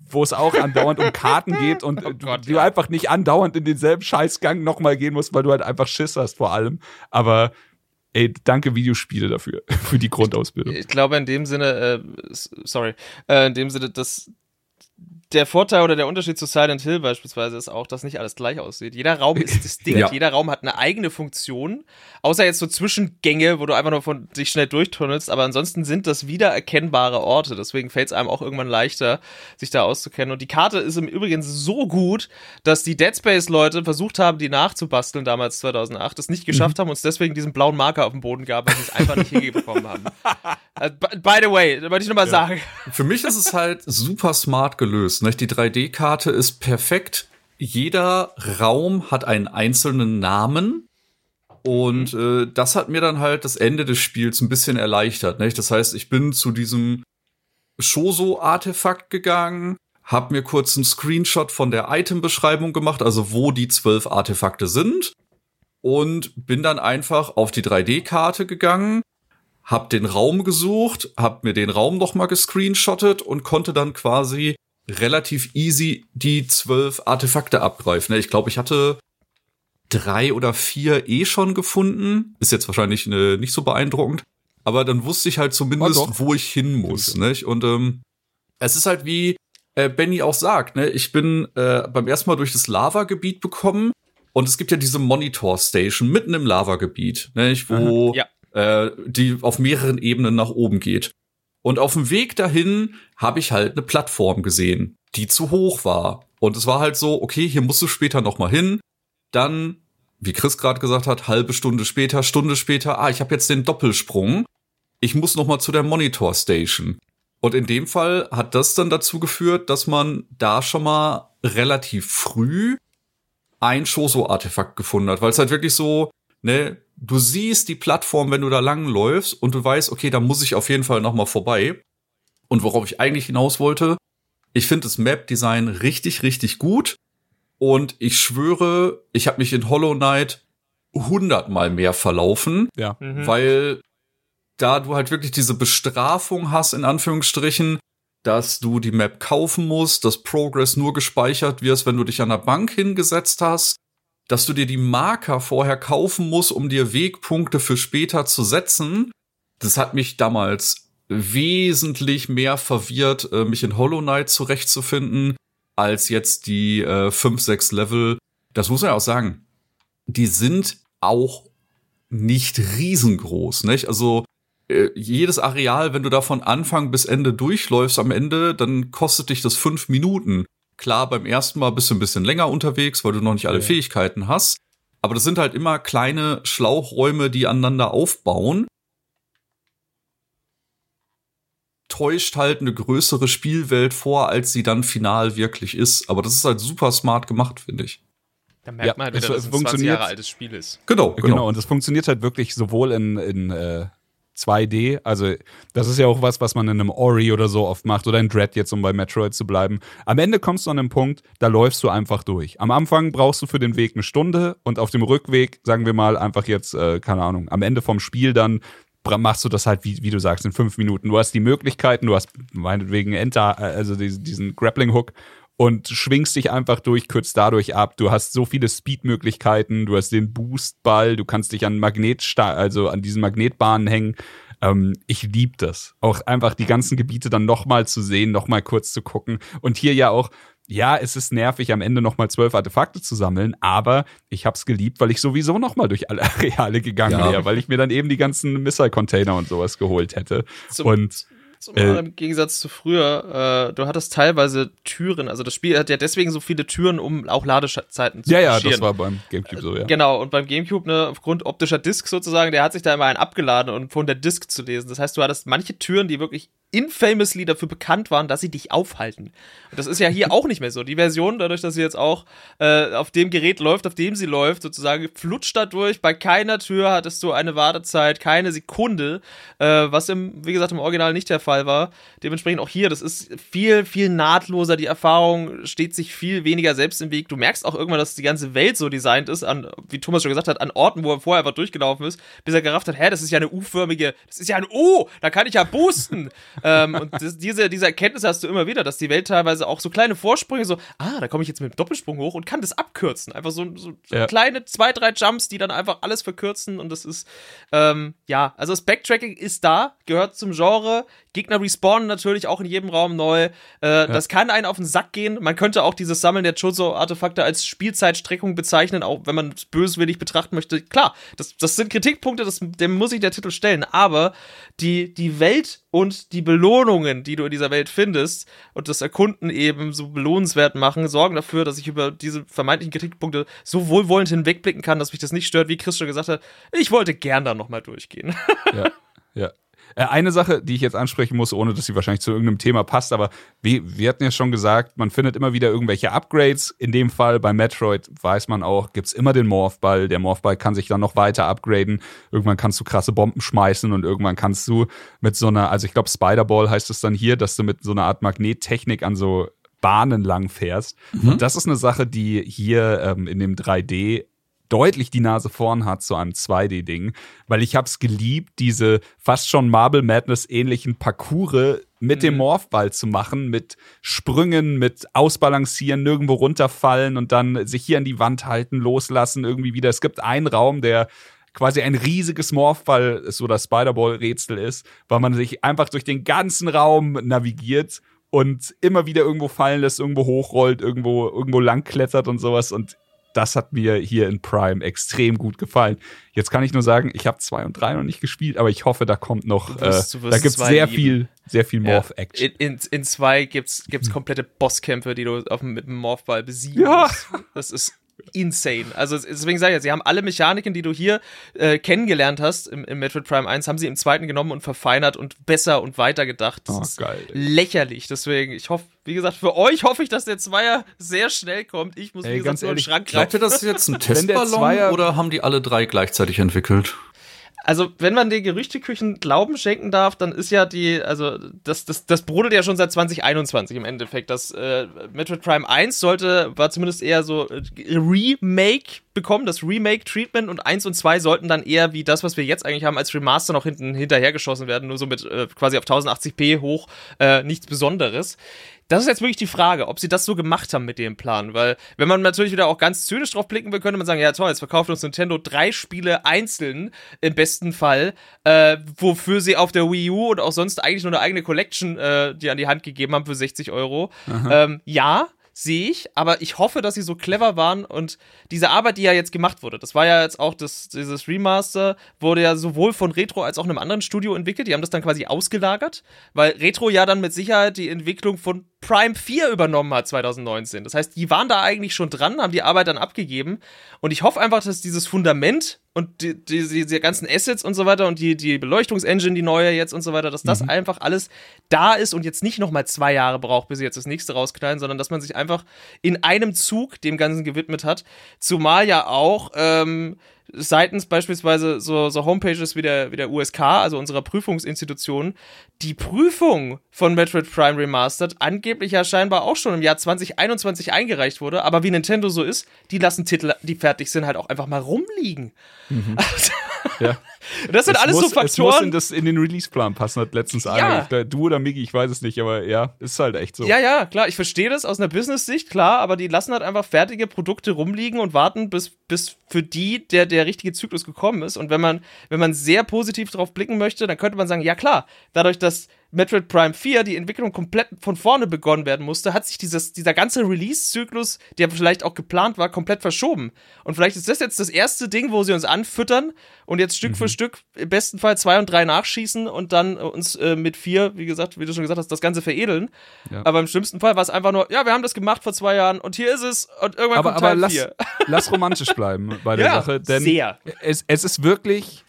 wo es auch andauernd um Karten geht und Oh du, Gott, du ja. einfach nicht andauernd in denselben Scheißgang nochmal gehen musst, weil du halt einfach Schiss hast vor allem. Aber ey, danke Videospiele dafür, für die Grundausbildung. Ich glaube in dem Sinne, äh, sorry, äh, in dem Sinne, dass der Vorteil oder der Unterschied zu Silent Hill beispielsweise ist auch, dass nicht alles gleich aussieht. Jeder Raum ist distinkt, Ja. jeder Raum hat eine eigene Funktion, außer jetzt so Zwischengänge, wo du einfach nur von dich schnell durchtunnelst, aber ansonsten sind das wiedererkennbare Orte, deswegen fällt es einem auch irgendwann leichter, sich da auszukennen. Und die Karte ist im Übrigen so gut, dass die Dead Space Leute versucht haben, die nachzubasteln damals 2008, es nicht geschafft haben und es deswegen diesen blauen Marker auf dem Boden gab, weil sie es einfach nicht hingebekommen haben. Äh, by- the way, da wollte ich nochmal sagen. Für mich ist es halt super smart gelöst. Nicht? Die 3D-Karte ist perfekt. Jeder Raum hat einen einzelnen Namen. Und äh, das hat mir dann halt das Ende des Spiels ein bisschen erleichtert. Nicht? Das heißt, ich bin zu diesem Shoso-Artefakt gegangen, hab mir kurz einen Screenshot von der Item-Beschreibung gemacht, also wo die zwölf Artefakte sind. Und bin dann einfach auf die 3D-Karte gegangen, hab den Raum gesucht, hab mir den Raum noch mal gescreenshottet und konnte dann quasi relativ easy die zwölf Artefakte abgreifen. Ich glaube, ich hatte drei oder vier eh schon gefunden. Ist jetzt wahrscheinlich äh, nicht so beeindruckend. Aber dann wusste ich halt zumindest, Oh, wo ich hin muss. Nicht? Und ähm, es ist halt wie äh, Benny auch sagt, ne? ich bin äh, beim ersten Mal durch das Lava-Gebiet bekommen und es gibt ja diese Monitor-Station mitten im Lava-Gebiet, nicht? wo Ja. äh, die auf mehreren Ebenen nach oben geht. Und auf dem Weg dahin habe ich halt eine Plattform gesehen, die zu hoch war. Und es war halt so, okay, hier musst du später noch mal hin. Dann, wie Chris gerade gesagt hat, halbe Stunde später, Stunde später, ah, ich habe jetzt den Doppelsprung. Ich muss noch mal zu der Monitor Station. Und in dem Fall hat das dann dazu geführt, dass man da schon mal relativ früh ein Shoso-Artefakt gefunden hat, weil es halt wirklich so, ne, du siehst die Plattform, wenn du da lang läufst und du weißt, okay, da muss ich auf jeden Fall noch mal vorbei. Und worauf ich eigentlich hinaus wollte, ich finde das Map-Design richtig, richtig gut. Und ich schwöre, ich habe mich in Hollow Knight hundertmal mehr verlaufen, Ja. Mhm. weil da du halt wirklich diese Bestrafung hast, in Anführungsstrichen, dass du die Map kaufen musst, dass Progress nur gespeichert wird, wenn du dich an der Bank hingesetzt hast, dass du dir die Marker vorher kaufen musst, um dir Wegpunkte für später zu setzen. Das hat mich damals wesentlich mehr verwirrt, äh, mich in Hollow Knight zurechtzufinden, als jetzt die äh, 5, 6 Level. Das muss man ja auch sagen. Die sind auch nicht riesengroß, nicht? Also äh, jedes Areal, wenn du da von Anfang bis Ende durchläufst am Ende, dann kostet dich das fünf Minuten. Klar, beim ersten Mal bist du ein bisschen länger unterwegs, weil du noch nicht alle Ja. Fähigkeiten hast. Aber das sind halt immer kleine Schlauchräume, die aneinander aufbauen. Täuscht halt eine größere Spielwelt vor, als sie dann final wirklich ist. Aber das ist halt super smart gemacht, finde ich. Da merkt Ja, man halt es wieder, dass es ein 20 funktioniert. Jahre altes Spiel ist. Genau, Genau. und es funktioniert halt wirklich sowohl in, in äh, 2D, also das ist ja auch was, was man in einem Ori oder so oft macht oder in Dread jetzt, um bei Metroid zu bleiben. Am Ende kommst du an einen Punkt, da läufst du einfach durch. Am Anfang brauchst du für den Weg eine Stunde und auf dem Rückweg, sagen wir mal, einfach jetzt, äh, keine Ahnung, am Ende vom Spiel dann machst du das halt, wie, wie du sagst, in fünf Minuten. Du hast die Möglichkeiten, du hast meinetwegen Enter, äh, also diesen, diesen Grappling-Hook und schwingst dich einfach durch, kürzt dadurch ab. Du hast so viele Speed-Möglichkeiten, du hast den Boostball, du kannst dich an Magnet, also an diesen Magnetbahnen hängen. Ähm, ich lieb das. Auch einfach die ganzen Gebiete dann nochmal zu sehen, nochmal kurz zu gucken. Und hier ja auch, ja, es ist nervig, am Ende nochmal zwölf Artefakte zu sammeln, aber ich hab's geliebt, weil ich sowieso nochmal durch alle Areale gegangen Ja. wäre, weil ich mir dann eben die ganzen Missile-Container und sowas geholt hätte. Zum- und Zum Äh, Im Gegensatz zu früher, äh, du hattest teilweise Türen, also das Spiel hat ja deswegen so viele Türen, um auch Ladezeiten zu ja, ja, das war beim Gamecube so, ja. Genau, und beim Gamecube, ne, aufgrund optischer Disk sozusagen, der hat sich da immer einen abgeladen und von der Disk zu lesen. Das heißt, du hattest manche Türen, die wirklich infamously dafür bekannt waren, dass sie dich aufhalten. Und das ist ja hier auch nicht mehr so. Die Version, dadurch, dass sie jetzt auch äh, auf dem Gerät läuft, auf dem sie läuft, sozusagen flutscht dadurch. Bei keiner Tür hattest du eine Wartezeit, keine Sekunde, äh, was im, wie gesagt, im Original nicht der Fall war. Dementsprechend auch hier, das ist viel, viel nahtloser. Die Erfahrung steht sich viel weniger selbst im Weg. Du merkst auch irgendwann, dass die ganze Welt so designt ist, an, wie Thomas schon gesagt hat, an Orten, wo er vorher einfach durchgelaufen ist, bis er gerafft hat, hä, das ist ja eine U-förmige, das ist ja ein O, da kann ich ja boosten. ähm, und das, diese, diese Erkenntnis hast du immer wieder, dass die Welt teilweise auch so kleine Vorsprünge, so, ah, da komme ich jetzt mit dem Doppelsprung hoch und kann das abkürzen. Einfach so, so, so Ja. kleine zwei, drei Jumps, die dann einfach alles verkürzen und das ist, ähm, ja, also das Backtracking ist da, gehört zum Genre. Gegner respawnen natürlich auch in jedem Raum neu. Äh, Das kann einen auf den Sack gehen. Man könnte auch dieses Sammeln der Chozo-Artefakte als Spielzeitstreckung bezeichnen, auch wenn man es böswillig betrachten möchte. Klar, das, das sind Kritikpunkte, das, dem muss sich der Titel stellen. Aber die, die Welt und die Belohnungen, die du in dieser Welt findest und das Erkunden eben so belohnenswert machen, sorgen dafür, dass ich über diese vermeintlichen Kritikpunkte so wohlwollend hinwegblicken kann, dass mich das nicht stört, wie Chris schon gesagt hat. Ich wollte gern da nochmal durchgehen. ja, ja. Äh, Eine Sache, die ich jetzt ansprechen muss, ohne dass sie wahrscheinlich zu irgendeinem Thema passt, aber wie, wir hatten ja schon gesagt, man findet immer wieder irgendwelche Upgrades. In dem Fall bei Metroid weiß man auch, gibt's immer den Morphball. Der Morphball kann sich dann noch weiter upgraden. Irgendwann kannst du krasse Bomben schmeißen und irgendwann kannst du mit so einer, also ich glaube Spiderball heißt es dann hier, dass du mit so einer Art Magnettechnik an so Bahnen lang fährst. Und das ist eine Sache, die hier ähm, in dem 3D deutlich die Nase vorn hat zu einem 2D-Ding, weil ich hab's geliebt, diese fast schon Marble Madness ähnlichen Parcours mit dem Morphball zu machen, mit Sprüngen, mit Ausbalancieren, nirgendwo runterfallen und dann sich hier an die Wand halten, loslassen, irgendwie wieder. Es gibt einen Raum, der quasi ein riesiges Morphball, so das Spider-Ball-Rätsel ist, weil man sich einfach durch den ganzen Raum navigiert und immer wieder irgendwo fallen lässt, irgendwo hochrollt, irgendwo, irgendwo langklettert und sowas. Und das hat mir hier in Prime extrem gut gefallen. Jetzt kann ich nur sagen, ich habe zwei und drei noch nicht gespielt, aber ich hoffe, da kommt noch, Du wirst- äh, du wirst da gibt's zwei sehr lieben. viel, sehr viel Morph-Action. In, in, in zwei gibt's, gibt's komplette Bosskämpfe, die du auf, mit dem Morphball besiegen Ja. Das ist insane. Also deswegen sage ich jetzt, sie haben alle Mechaniken, die du hier äh, kennengelernt hast im, im Metroid Prime 1, haben sie im zweiten genommen und verfeinert und besser und weiter gedacht. Das Oh, ist geil. lächerlich. Deswegen, ich hoffe, wie gesagt, für euch hoffe ich, dass der Zweier sehr schnell kommt. Ich muss, Ey, wie gesagt, ganz nur in den ehrlich, Schrank Glaubt ihr, greifen. das ist jetzt ein Testballon Zweier- oder haben die alle drei gleichzeitig entwickelt? Also, wenn man den Gerüchteküchen Glauben schenken darf, dann ist ja die, also das, das, das brodelt ja schon seit 2021 im Endeffekt. Das äh, Metroid Prime 1 sollte, war zumindest eher so äh, Remake bekommen, das Remake-Treatment und 1 und 2 sollten dann eher wie das, was wir jetzt eigentlich haben, als Remaster noch hinten hinterhergeschossen werden, nur so mit äh, quasi auf 1080p hoch, äh, nichts Besonderes. Das ist jetzt wirklich die Frage, ob sie das so gemacht haben mit dem Plan, weil wenn man natürlich wieder auch ganz zynisch drauf blicken will, könnte man sagen, ja toll, jetzt verkauft uns Nintendo drei Spiele einzeln im besten Fall, äh, wofür sie auf der Wii U und auch sonst eigentlich nur eine eigene Collection äh, die an die Hand gegeben haben für 60 Euro. Ähm, ja, sehe ich, aber ich hoffe, dass sie so clever waren und diese Arbeit, die ja jetzt gemacht wurde, das war ja jetzt auch das, dieses Remaster, wurde ja sowohl von Retro als auch einem anderen Studio entwickelt. Die haben das dann quasi ausgelagert, weil Retro ja dann mit Sicherheit die Entwicklung von Prime 4 übernommen hat 2019. Das heißt, die waren da eigentlich schon dran, haben die Arbeit dann abgegeben und ich hoffe einfach, dass dieses Fundament und die, die, diese ganzen Assets und so weiter und die, die Beleuchtungsengine, die neue jetzt und so weiter, dass das einfach alles da ist und jetzt nicht nochmal zwei Jahre braucht, bis sie jetzt das nächste rausknallen, sondern dass man sich einfach in einem Zug dem Ganzen gewidmet hat. Zumal ja auch ähm, seitens beispielsweise so, so Homepages wie der, wie der USK, also unserer Prüfungsinstitution, die Prüfung von Metroid Prime Remastered angeblich ja scheinbar auch schon im Jahr 2021 eingereicht wurde, aber wie Nintendo so ist, die lassen Titel, die fertig sind, halt auch einfach mal rumliegen. Ja. Das sind Es alles muss, so Es muss in, Faktoren. das, in den Release-Plan passen, hat letztens einer. Ich glaub, Du oder Migi, ich weiß es nicht, aber ja, ist halt echt so. Ja, ja, klar, ich verstehe das aus einer Business-Sicht, klar, aber die lassen halt einfach fertige Produkte rumliegen und warten, bis, bis für die der, der richtige Zyklus gekommen ist. Und wenn man, wenn man sehr positiv drauf blicken möchte, dann könnte man sagen, ja klar, dadurch, dass Metroid Prime 4 die Entwicklung komplett von vorne begonnen werden musste, hat sich dieses, dieser ganze Release-Zyklus, der vielleicht auch geplant war, komplett verschoben. Und vielleicht ist das jetzt das erste Ding, wo sie uns anfüttern und jetzt Stück für Stück im besten Fall zwei und drei nachschießen und dann äh, uns äh, mit vier, wie gesagt, wie du schon gesagt hast, das Ganze veredeln. Ja. Aber im schlimmsten Fall war es einfach nur, ja, wir haben das gemacht vor zwei Jahren und hier ist es und irgendwann aber, kommt aber Teil lass, 4. lass romantisch bleiben bei der Ja, Sache, denn sehr. Es, es ist wirklich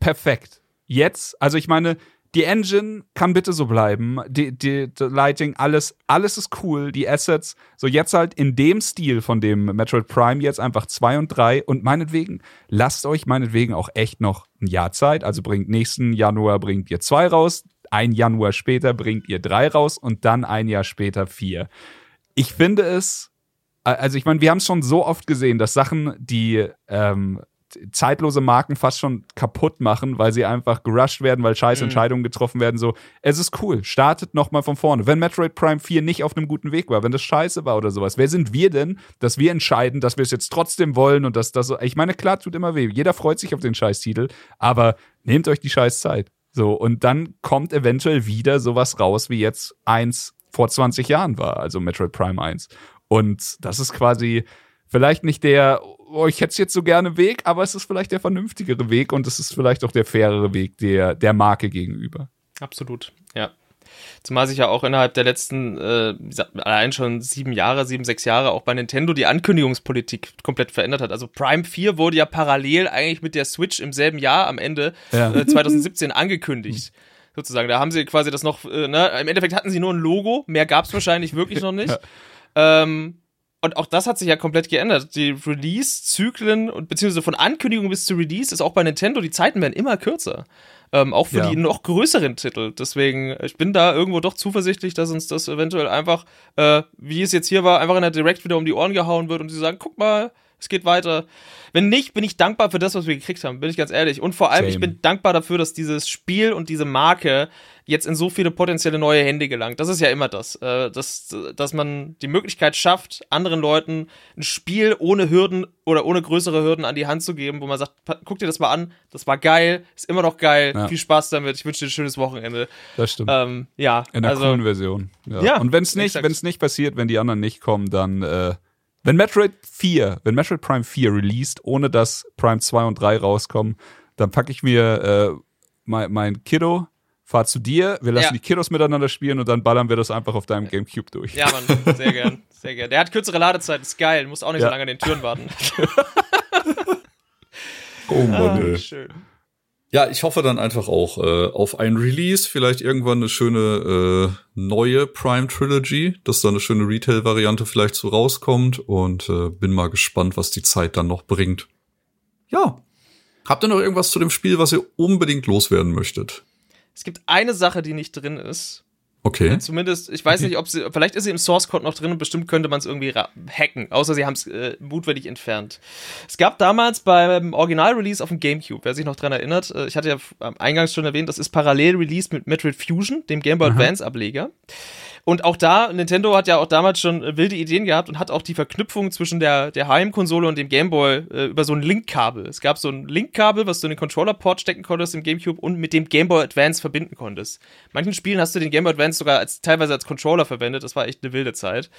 perfekt. Jetzt, also ich meine, die Engine kann bitte so bleiben, die, die, die Lighting, alles, alles ist cool, die Assets, so jetzt halt in dem Stil von dem Metroid Prime jetzt einfach 2 und 3 und meinetwegen, lasst euch meinetwegen auch echt noch ein Jahr Zeit, also bringt nächsten Januar bringt ihr 2 raus, ein Januar später bringt ihr 3 raus und dann ein Jahr später 4. Ich finde es also ich meine, wir haben es schon so oft gesehen, dass Sachen, die ähm, zeitlose Marken fast schon kaputt machen, weil sie einfach gerusht werden, weil scheiß Entscheidungen getroffen werden. So, es ist cool. Startet nochmal von vorne. Wenn Metroid Prime 4 nicht auf einem guten Weg war, wenn das scheiße war oder sowas, wer sind wir denn, dass wir entscheiden, dass wir es jetzt trotzdem wollen und dass das. Ich meine, klar, tut immer weh. Jeder freut sich auf den Scheißtitel, aber nehmt euch die Scheißzeit. So, und dann kommt eventuell wieder sowas raus, wie jetzt eins vor 20 Jahren war, also Metroid Prime 1. Und das ist quasi vielleicht nicht der, oh, ich hätte es jetzt so gerne Weg, aber es ist vielleicht der vernünftigere Weg und es ist vielleicht auch der fairere Weg der, der Marke gegenüber. Absolut, ja. Zumal sich ja auch innerhalb der letzten, äh, allein schon sieben Jahre, sieben, sechs Jahre auch bei Nintendo die Ankündigungspolitik komplett verändert hat. Also Prime 4 wurde ja parallel eigentlich mit der Switch im selben Jahr am Ende Ja. äh, 2017 angekündigt. Sozusagen. Da haben sie quasi das noch, äh, ne, im Endeffekt hatten sie nur ein Logo, mehr gab es wahrscheinlich wirklich noch nicht. Ähm, und auch das hat sich ja komplett geändert. Die Release-Zyklen und beziehungsweise von Ankündigung bis zu Release ist auch bei Nintendo, die Zeiten werden immer kürzer. Ähm, auch für Ja. die noch größeren Titel. Deswegen, ich bin da irgendwo doch zuversichtlich, dass uns das eventuell einfach, äh, wie es jetzt hier war, einfach in der Direct wieder um die Ohren gehauen wird und sie sagen, guck mal, es geht weiter. Wenn nicht, bin ich dankbar für das, was wir gekriegt haben, bin ich ganz ehrlich. Und vor allem, ich Same. bin dankbar dafür, dass dieses Spiel und diese Marke jetzt in so viele potenzielle neue Hände gelangt. Das ist ja immer das, äh, dass, dass man die Möglichkeit schafft, anderen Leuten ein Spiel ohne Hürden oder ohne größere Hürden an die Hand zu geben, wo man sagt, guck dir das mal an, das war geil, ist immer noch geil, Ja. viel Spaß damit, ich wünsche dir ein schönes Wochenende. Das stimmt. Ähm, ja, In der also, coolen Version. Ja. Ja, und wenn es nicht, wenn es nicht passiert, wenn die anderen nicht kommen, dann äh, wenn Metroid 4, wenn Metroid Prime 4 released, ohne dass Prime 2 und 3 rauskommen, dann packe ich mir äh, mein, mein Kiddo fahr zu dir, wir lassen Ja. die Kiddos miteinander spielen und dann ballern wir das einfach auf deinem Gamecube durch. Ja, Mann, sehr gern, sehr gern. Der hat kürzere Ladezeit, ist geil, du musst auch nicht Ja. so lange an den Türen warten. Oh Mann, ey. Schön. Ja, ich hoffe dann einfach auch äh, auf ein Release, vielleicht irgendwann eine schöne äh, neue Prime Trilogy, dass da eine schöne Retail-Variante vielleicht so rauskommt und äh, bin mal gespannt, was die Zeit dann noch bringt. Ja. Habt ihr noch irgendwas zu dem Spiel, was ihr unbedingt loswerden möchtet? Es gibt eine Sache, die nicht drin ist. Okay. Zumindest, ich weiß nicht, ob sie, vielleicht ist sie im Source Code noch drin und bestimmt könnte man es irgendwie hacken, außer sie haben es äh, mutwillig entfernt. Es gab damals beim Original-Release auf dem GameCube, wer sich noch dran erinnert, äh, ich hatte ja eingangs schon erwähnt, das ist parallel released mit Metroid Fusion, dem Game Boy Advance Ableger. Und auch da, Nintendo hat ja auch damals schon äh, wilde Ideen gehabt und hat auch die Verknüpfung zwischen der, der Heimkonsole und dem Game Boy äh, über so ein Linkkabel. Es gab so ein Linkkabel, was du in den Controller-Port stecken konntest im GameCube und mit dem Game Boy Advance verbinden konntest. Manchen Spielen hast du den Game Boy Advance sogar als, teilweise als Controller verwendet. Das war echt eine wilde Zeit.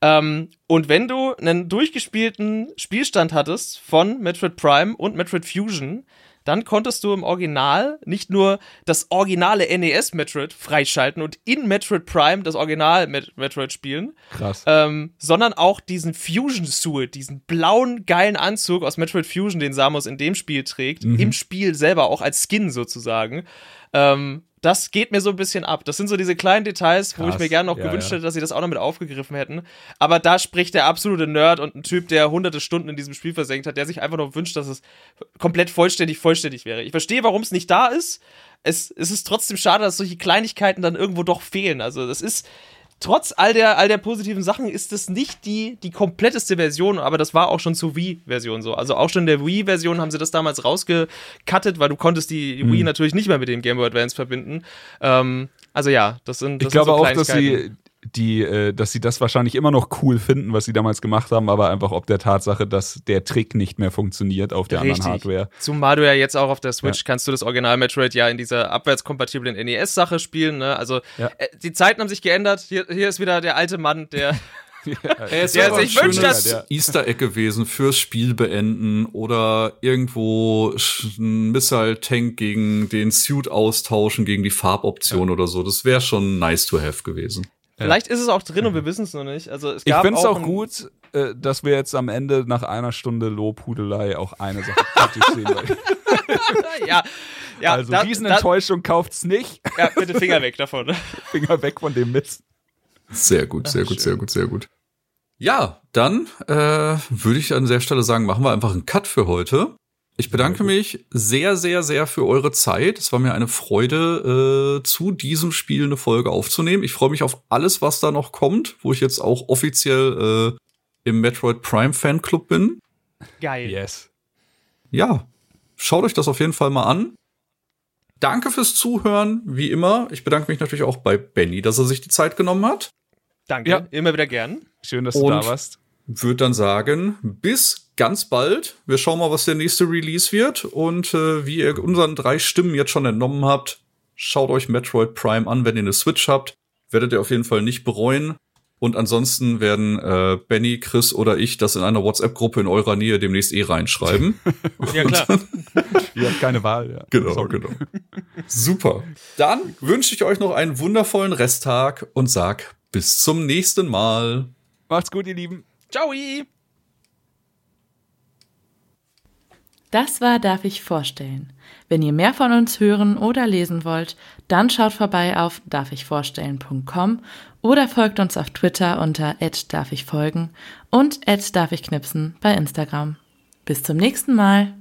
Ähm, und wenn du einen durchgespielten Spielstand hattest von Metroid Prime und Metroid Fusion, dann konntest du im Original nicht nur das originale NES Metroid freischalten und in Metroid Prime das Original Met Metroid spielen, Krass. ähm, sondern auch diesen Fusion Suit, diesen blauen geilen Anzug aus Metroid Fusion, den Samus in dem Spiel trägt, im Spiel selber auch als Skin sozusagen. Ähm, das geht mir so ein bisschen ab. Das sind so diese kleinen Details, wo ich Krass. mir gerne noch Ja, gewünscht ja. hätte, dass sie das auch noch mit aufgegriffen hätten. Aber da spricht der absolute Nerd und ein Typ, der hunderte Stunden in diesem Spiel versenkt hat, der sich einfach nur wünscht, dass es komplett vollständig, vollständig wäre. Ich verstehe, warum es nicht da ist. Es, es ist trotzdem schade, dass solche Kleinigkeiten dann irgendwo doch fehlen. Also, das ist, trotz all der, all der positiven Sachen ist es nicht die, die kompletteste Version, aber das war auch schon zur Wii-Version so. Also auch schon in der Wii-Version haben sie das damals rausgecuttet, weil du konntest die Hm. Wii natürlich nicht mehr mit dem Game Boy Advance verbinden. Ähm, also ja, das sind das ich glaube sind so auch, dass sie die, äh, dass sie das wahrscheinlich immer noch cool finden, was sie damals gemacht haben, aber einfach ob der Tatsache, dass der Trick nicht mehr funktioniert auf der Richtig. anderen Hardware. Zumal du ja jetzt auch auf der Switch kannst du das Original Metroid ja in dieser abwärtskompatiblen NES-Sache spielen. Ne? Also Ja. äh, die Zeiten haben sich geändert. Hier, hier ist wieder der alte Mann, der Es Der wäre sich ein wünscht, schönes dass- Easter Egg gewesen fürs Spiel beenden oder irgendwo ein Missile Tank gegen den Suit austauschen gegen die Farboption oder so. Das wäre schon nice to have gewesen. Vielleicht ist es auch drin und wir wissen es noch nicht. Also es Ich gab finde es auch ein- gut, äh, dass wir jetzt am Ende nach einer Stunde Lobhudelei auch eine Sache sehen. Ja, ja also da, Riesenenttäuschung kauft's nicht. Ja, bitte Finger weg davon. Finger weg von dem Mist. Sehr gut, sehr gut, sehr gut, sehr gut. Ja, dann äh, würde ich an der Stelle sagen, machen wir einfach einen Cut für heute. Ich bedanke mich sehr, sehr, sehr für eure Zeit. Es war mir eine Freude, äh, zu diesem Spiel eine Folge aufzunehmen. Ich freue mich auf alles, was da noch kommt, wo ich jetzt auch offiziell äh, im Metroid Prime Fanclub bin. Geil. Yes. Ja, schaut euch das auf jeden Fall mal an. Danke fürs Zuhören, wie immer. Ich bedanke mich natürlich auch bei Benny, dass er sich die Zeit genommen hat. Danke. Ja. Immer wieder gern. Schön, dass du Und- da warst. würde dann sagen, bis ganz bald. Wir schauen mal, was der nächste Release wird. Und äh, wie ihr unseren drei Stimmen jetzt schon entnommen habt, schaut euch Metroid Prime an, wenn ihr eine Switch habt. Werdet ihr auf jeden Fall nicht bereuen. Und ansonsten werden äh, Benny, Chris oder ich das in einer WhatsApp-Gruppe in eurer Nähe demnächst eh reinschreiben. Ja, klar. Ihr habt keine Wahl. Ja. genau, Sorry. genau. Super. Dann wünsche ich euch noch einen wundervollen Resttag und sag bis zum nächsten Mal. Macht's gut, ihr Lieben. Ciao. Das war Darf ich vorstellen. Wenn ihr mehr von uns hören oder lesen wollt, dann schaut vorbei auf darfichvorstellen.com oder folgt uns auf Twitter unter @darfichfolgen und @darfichknipsen bei Instagram. Bis zum nächsten Mal.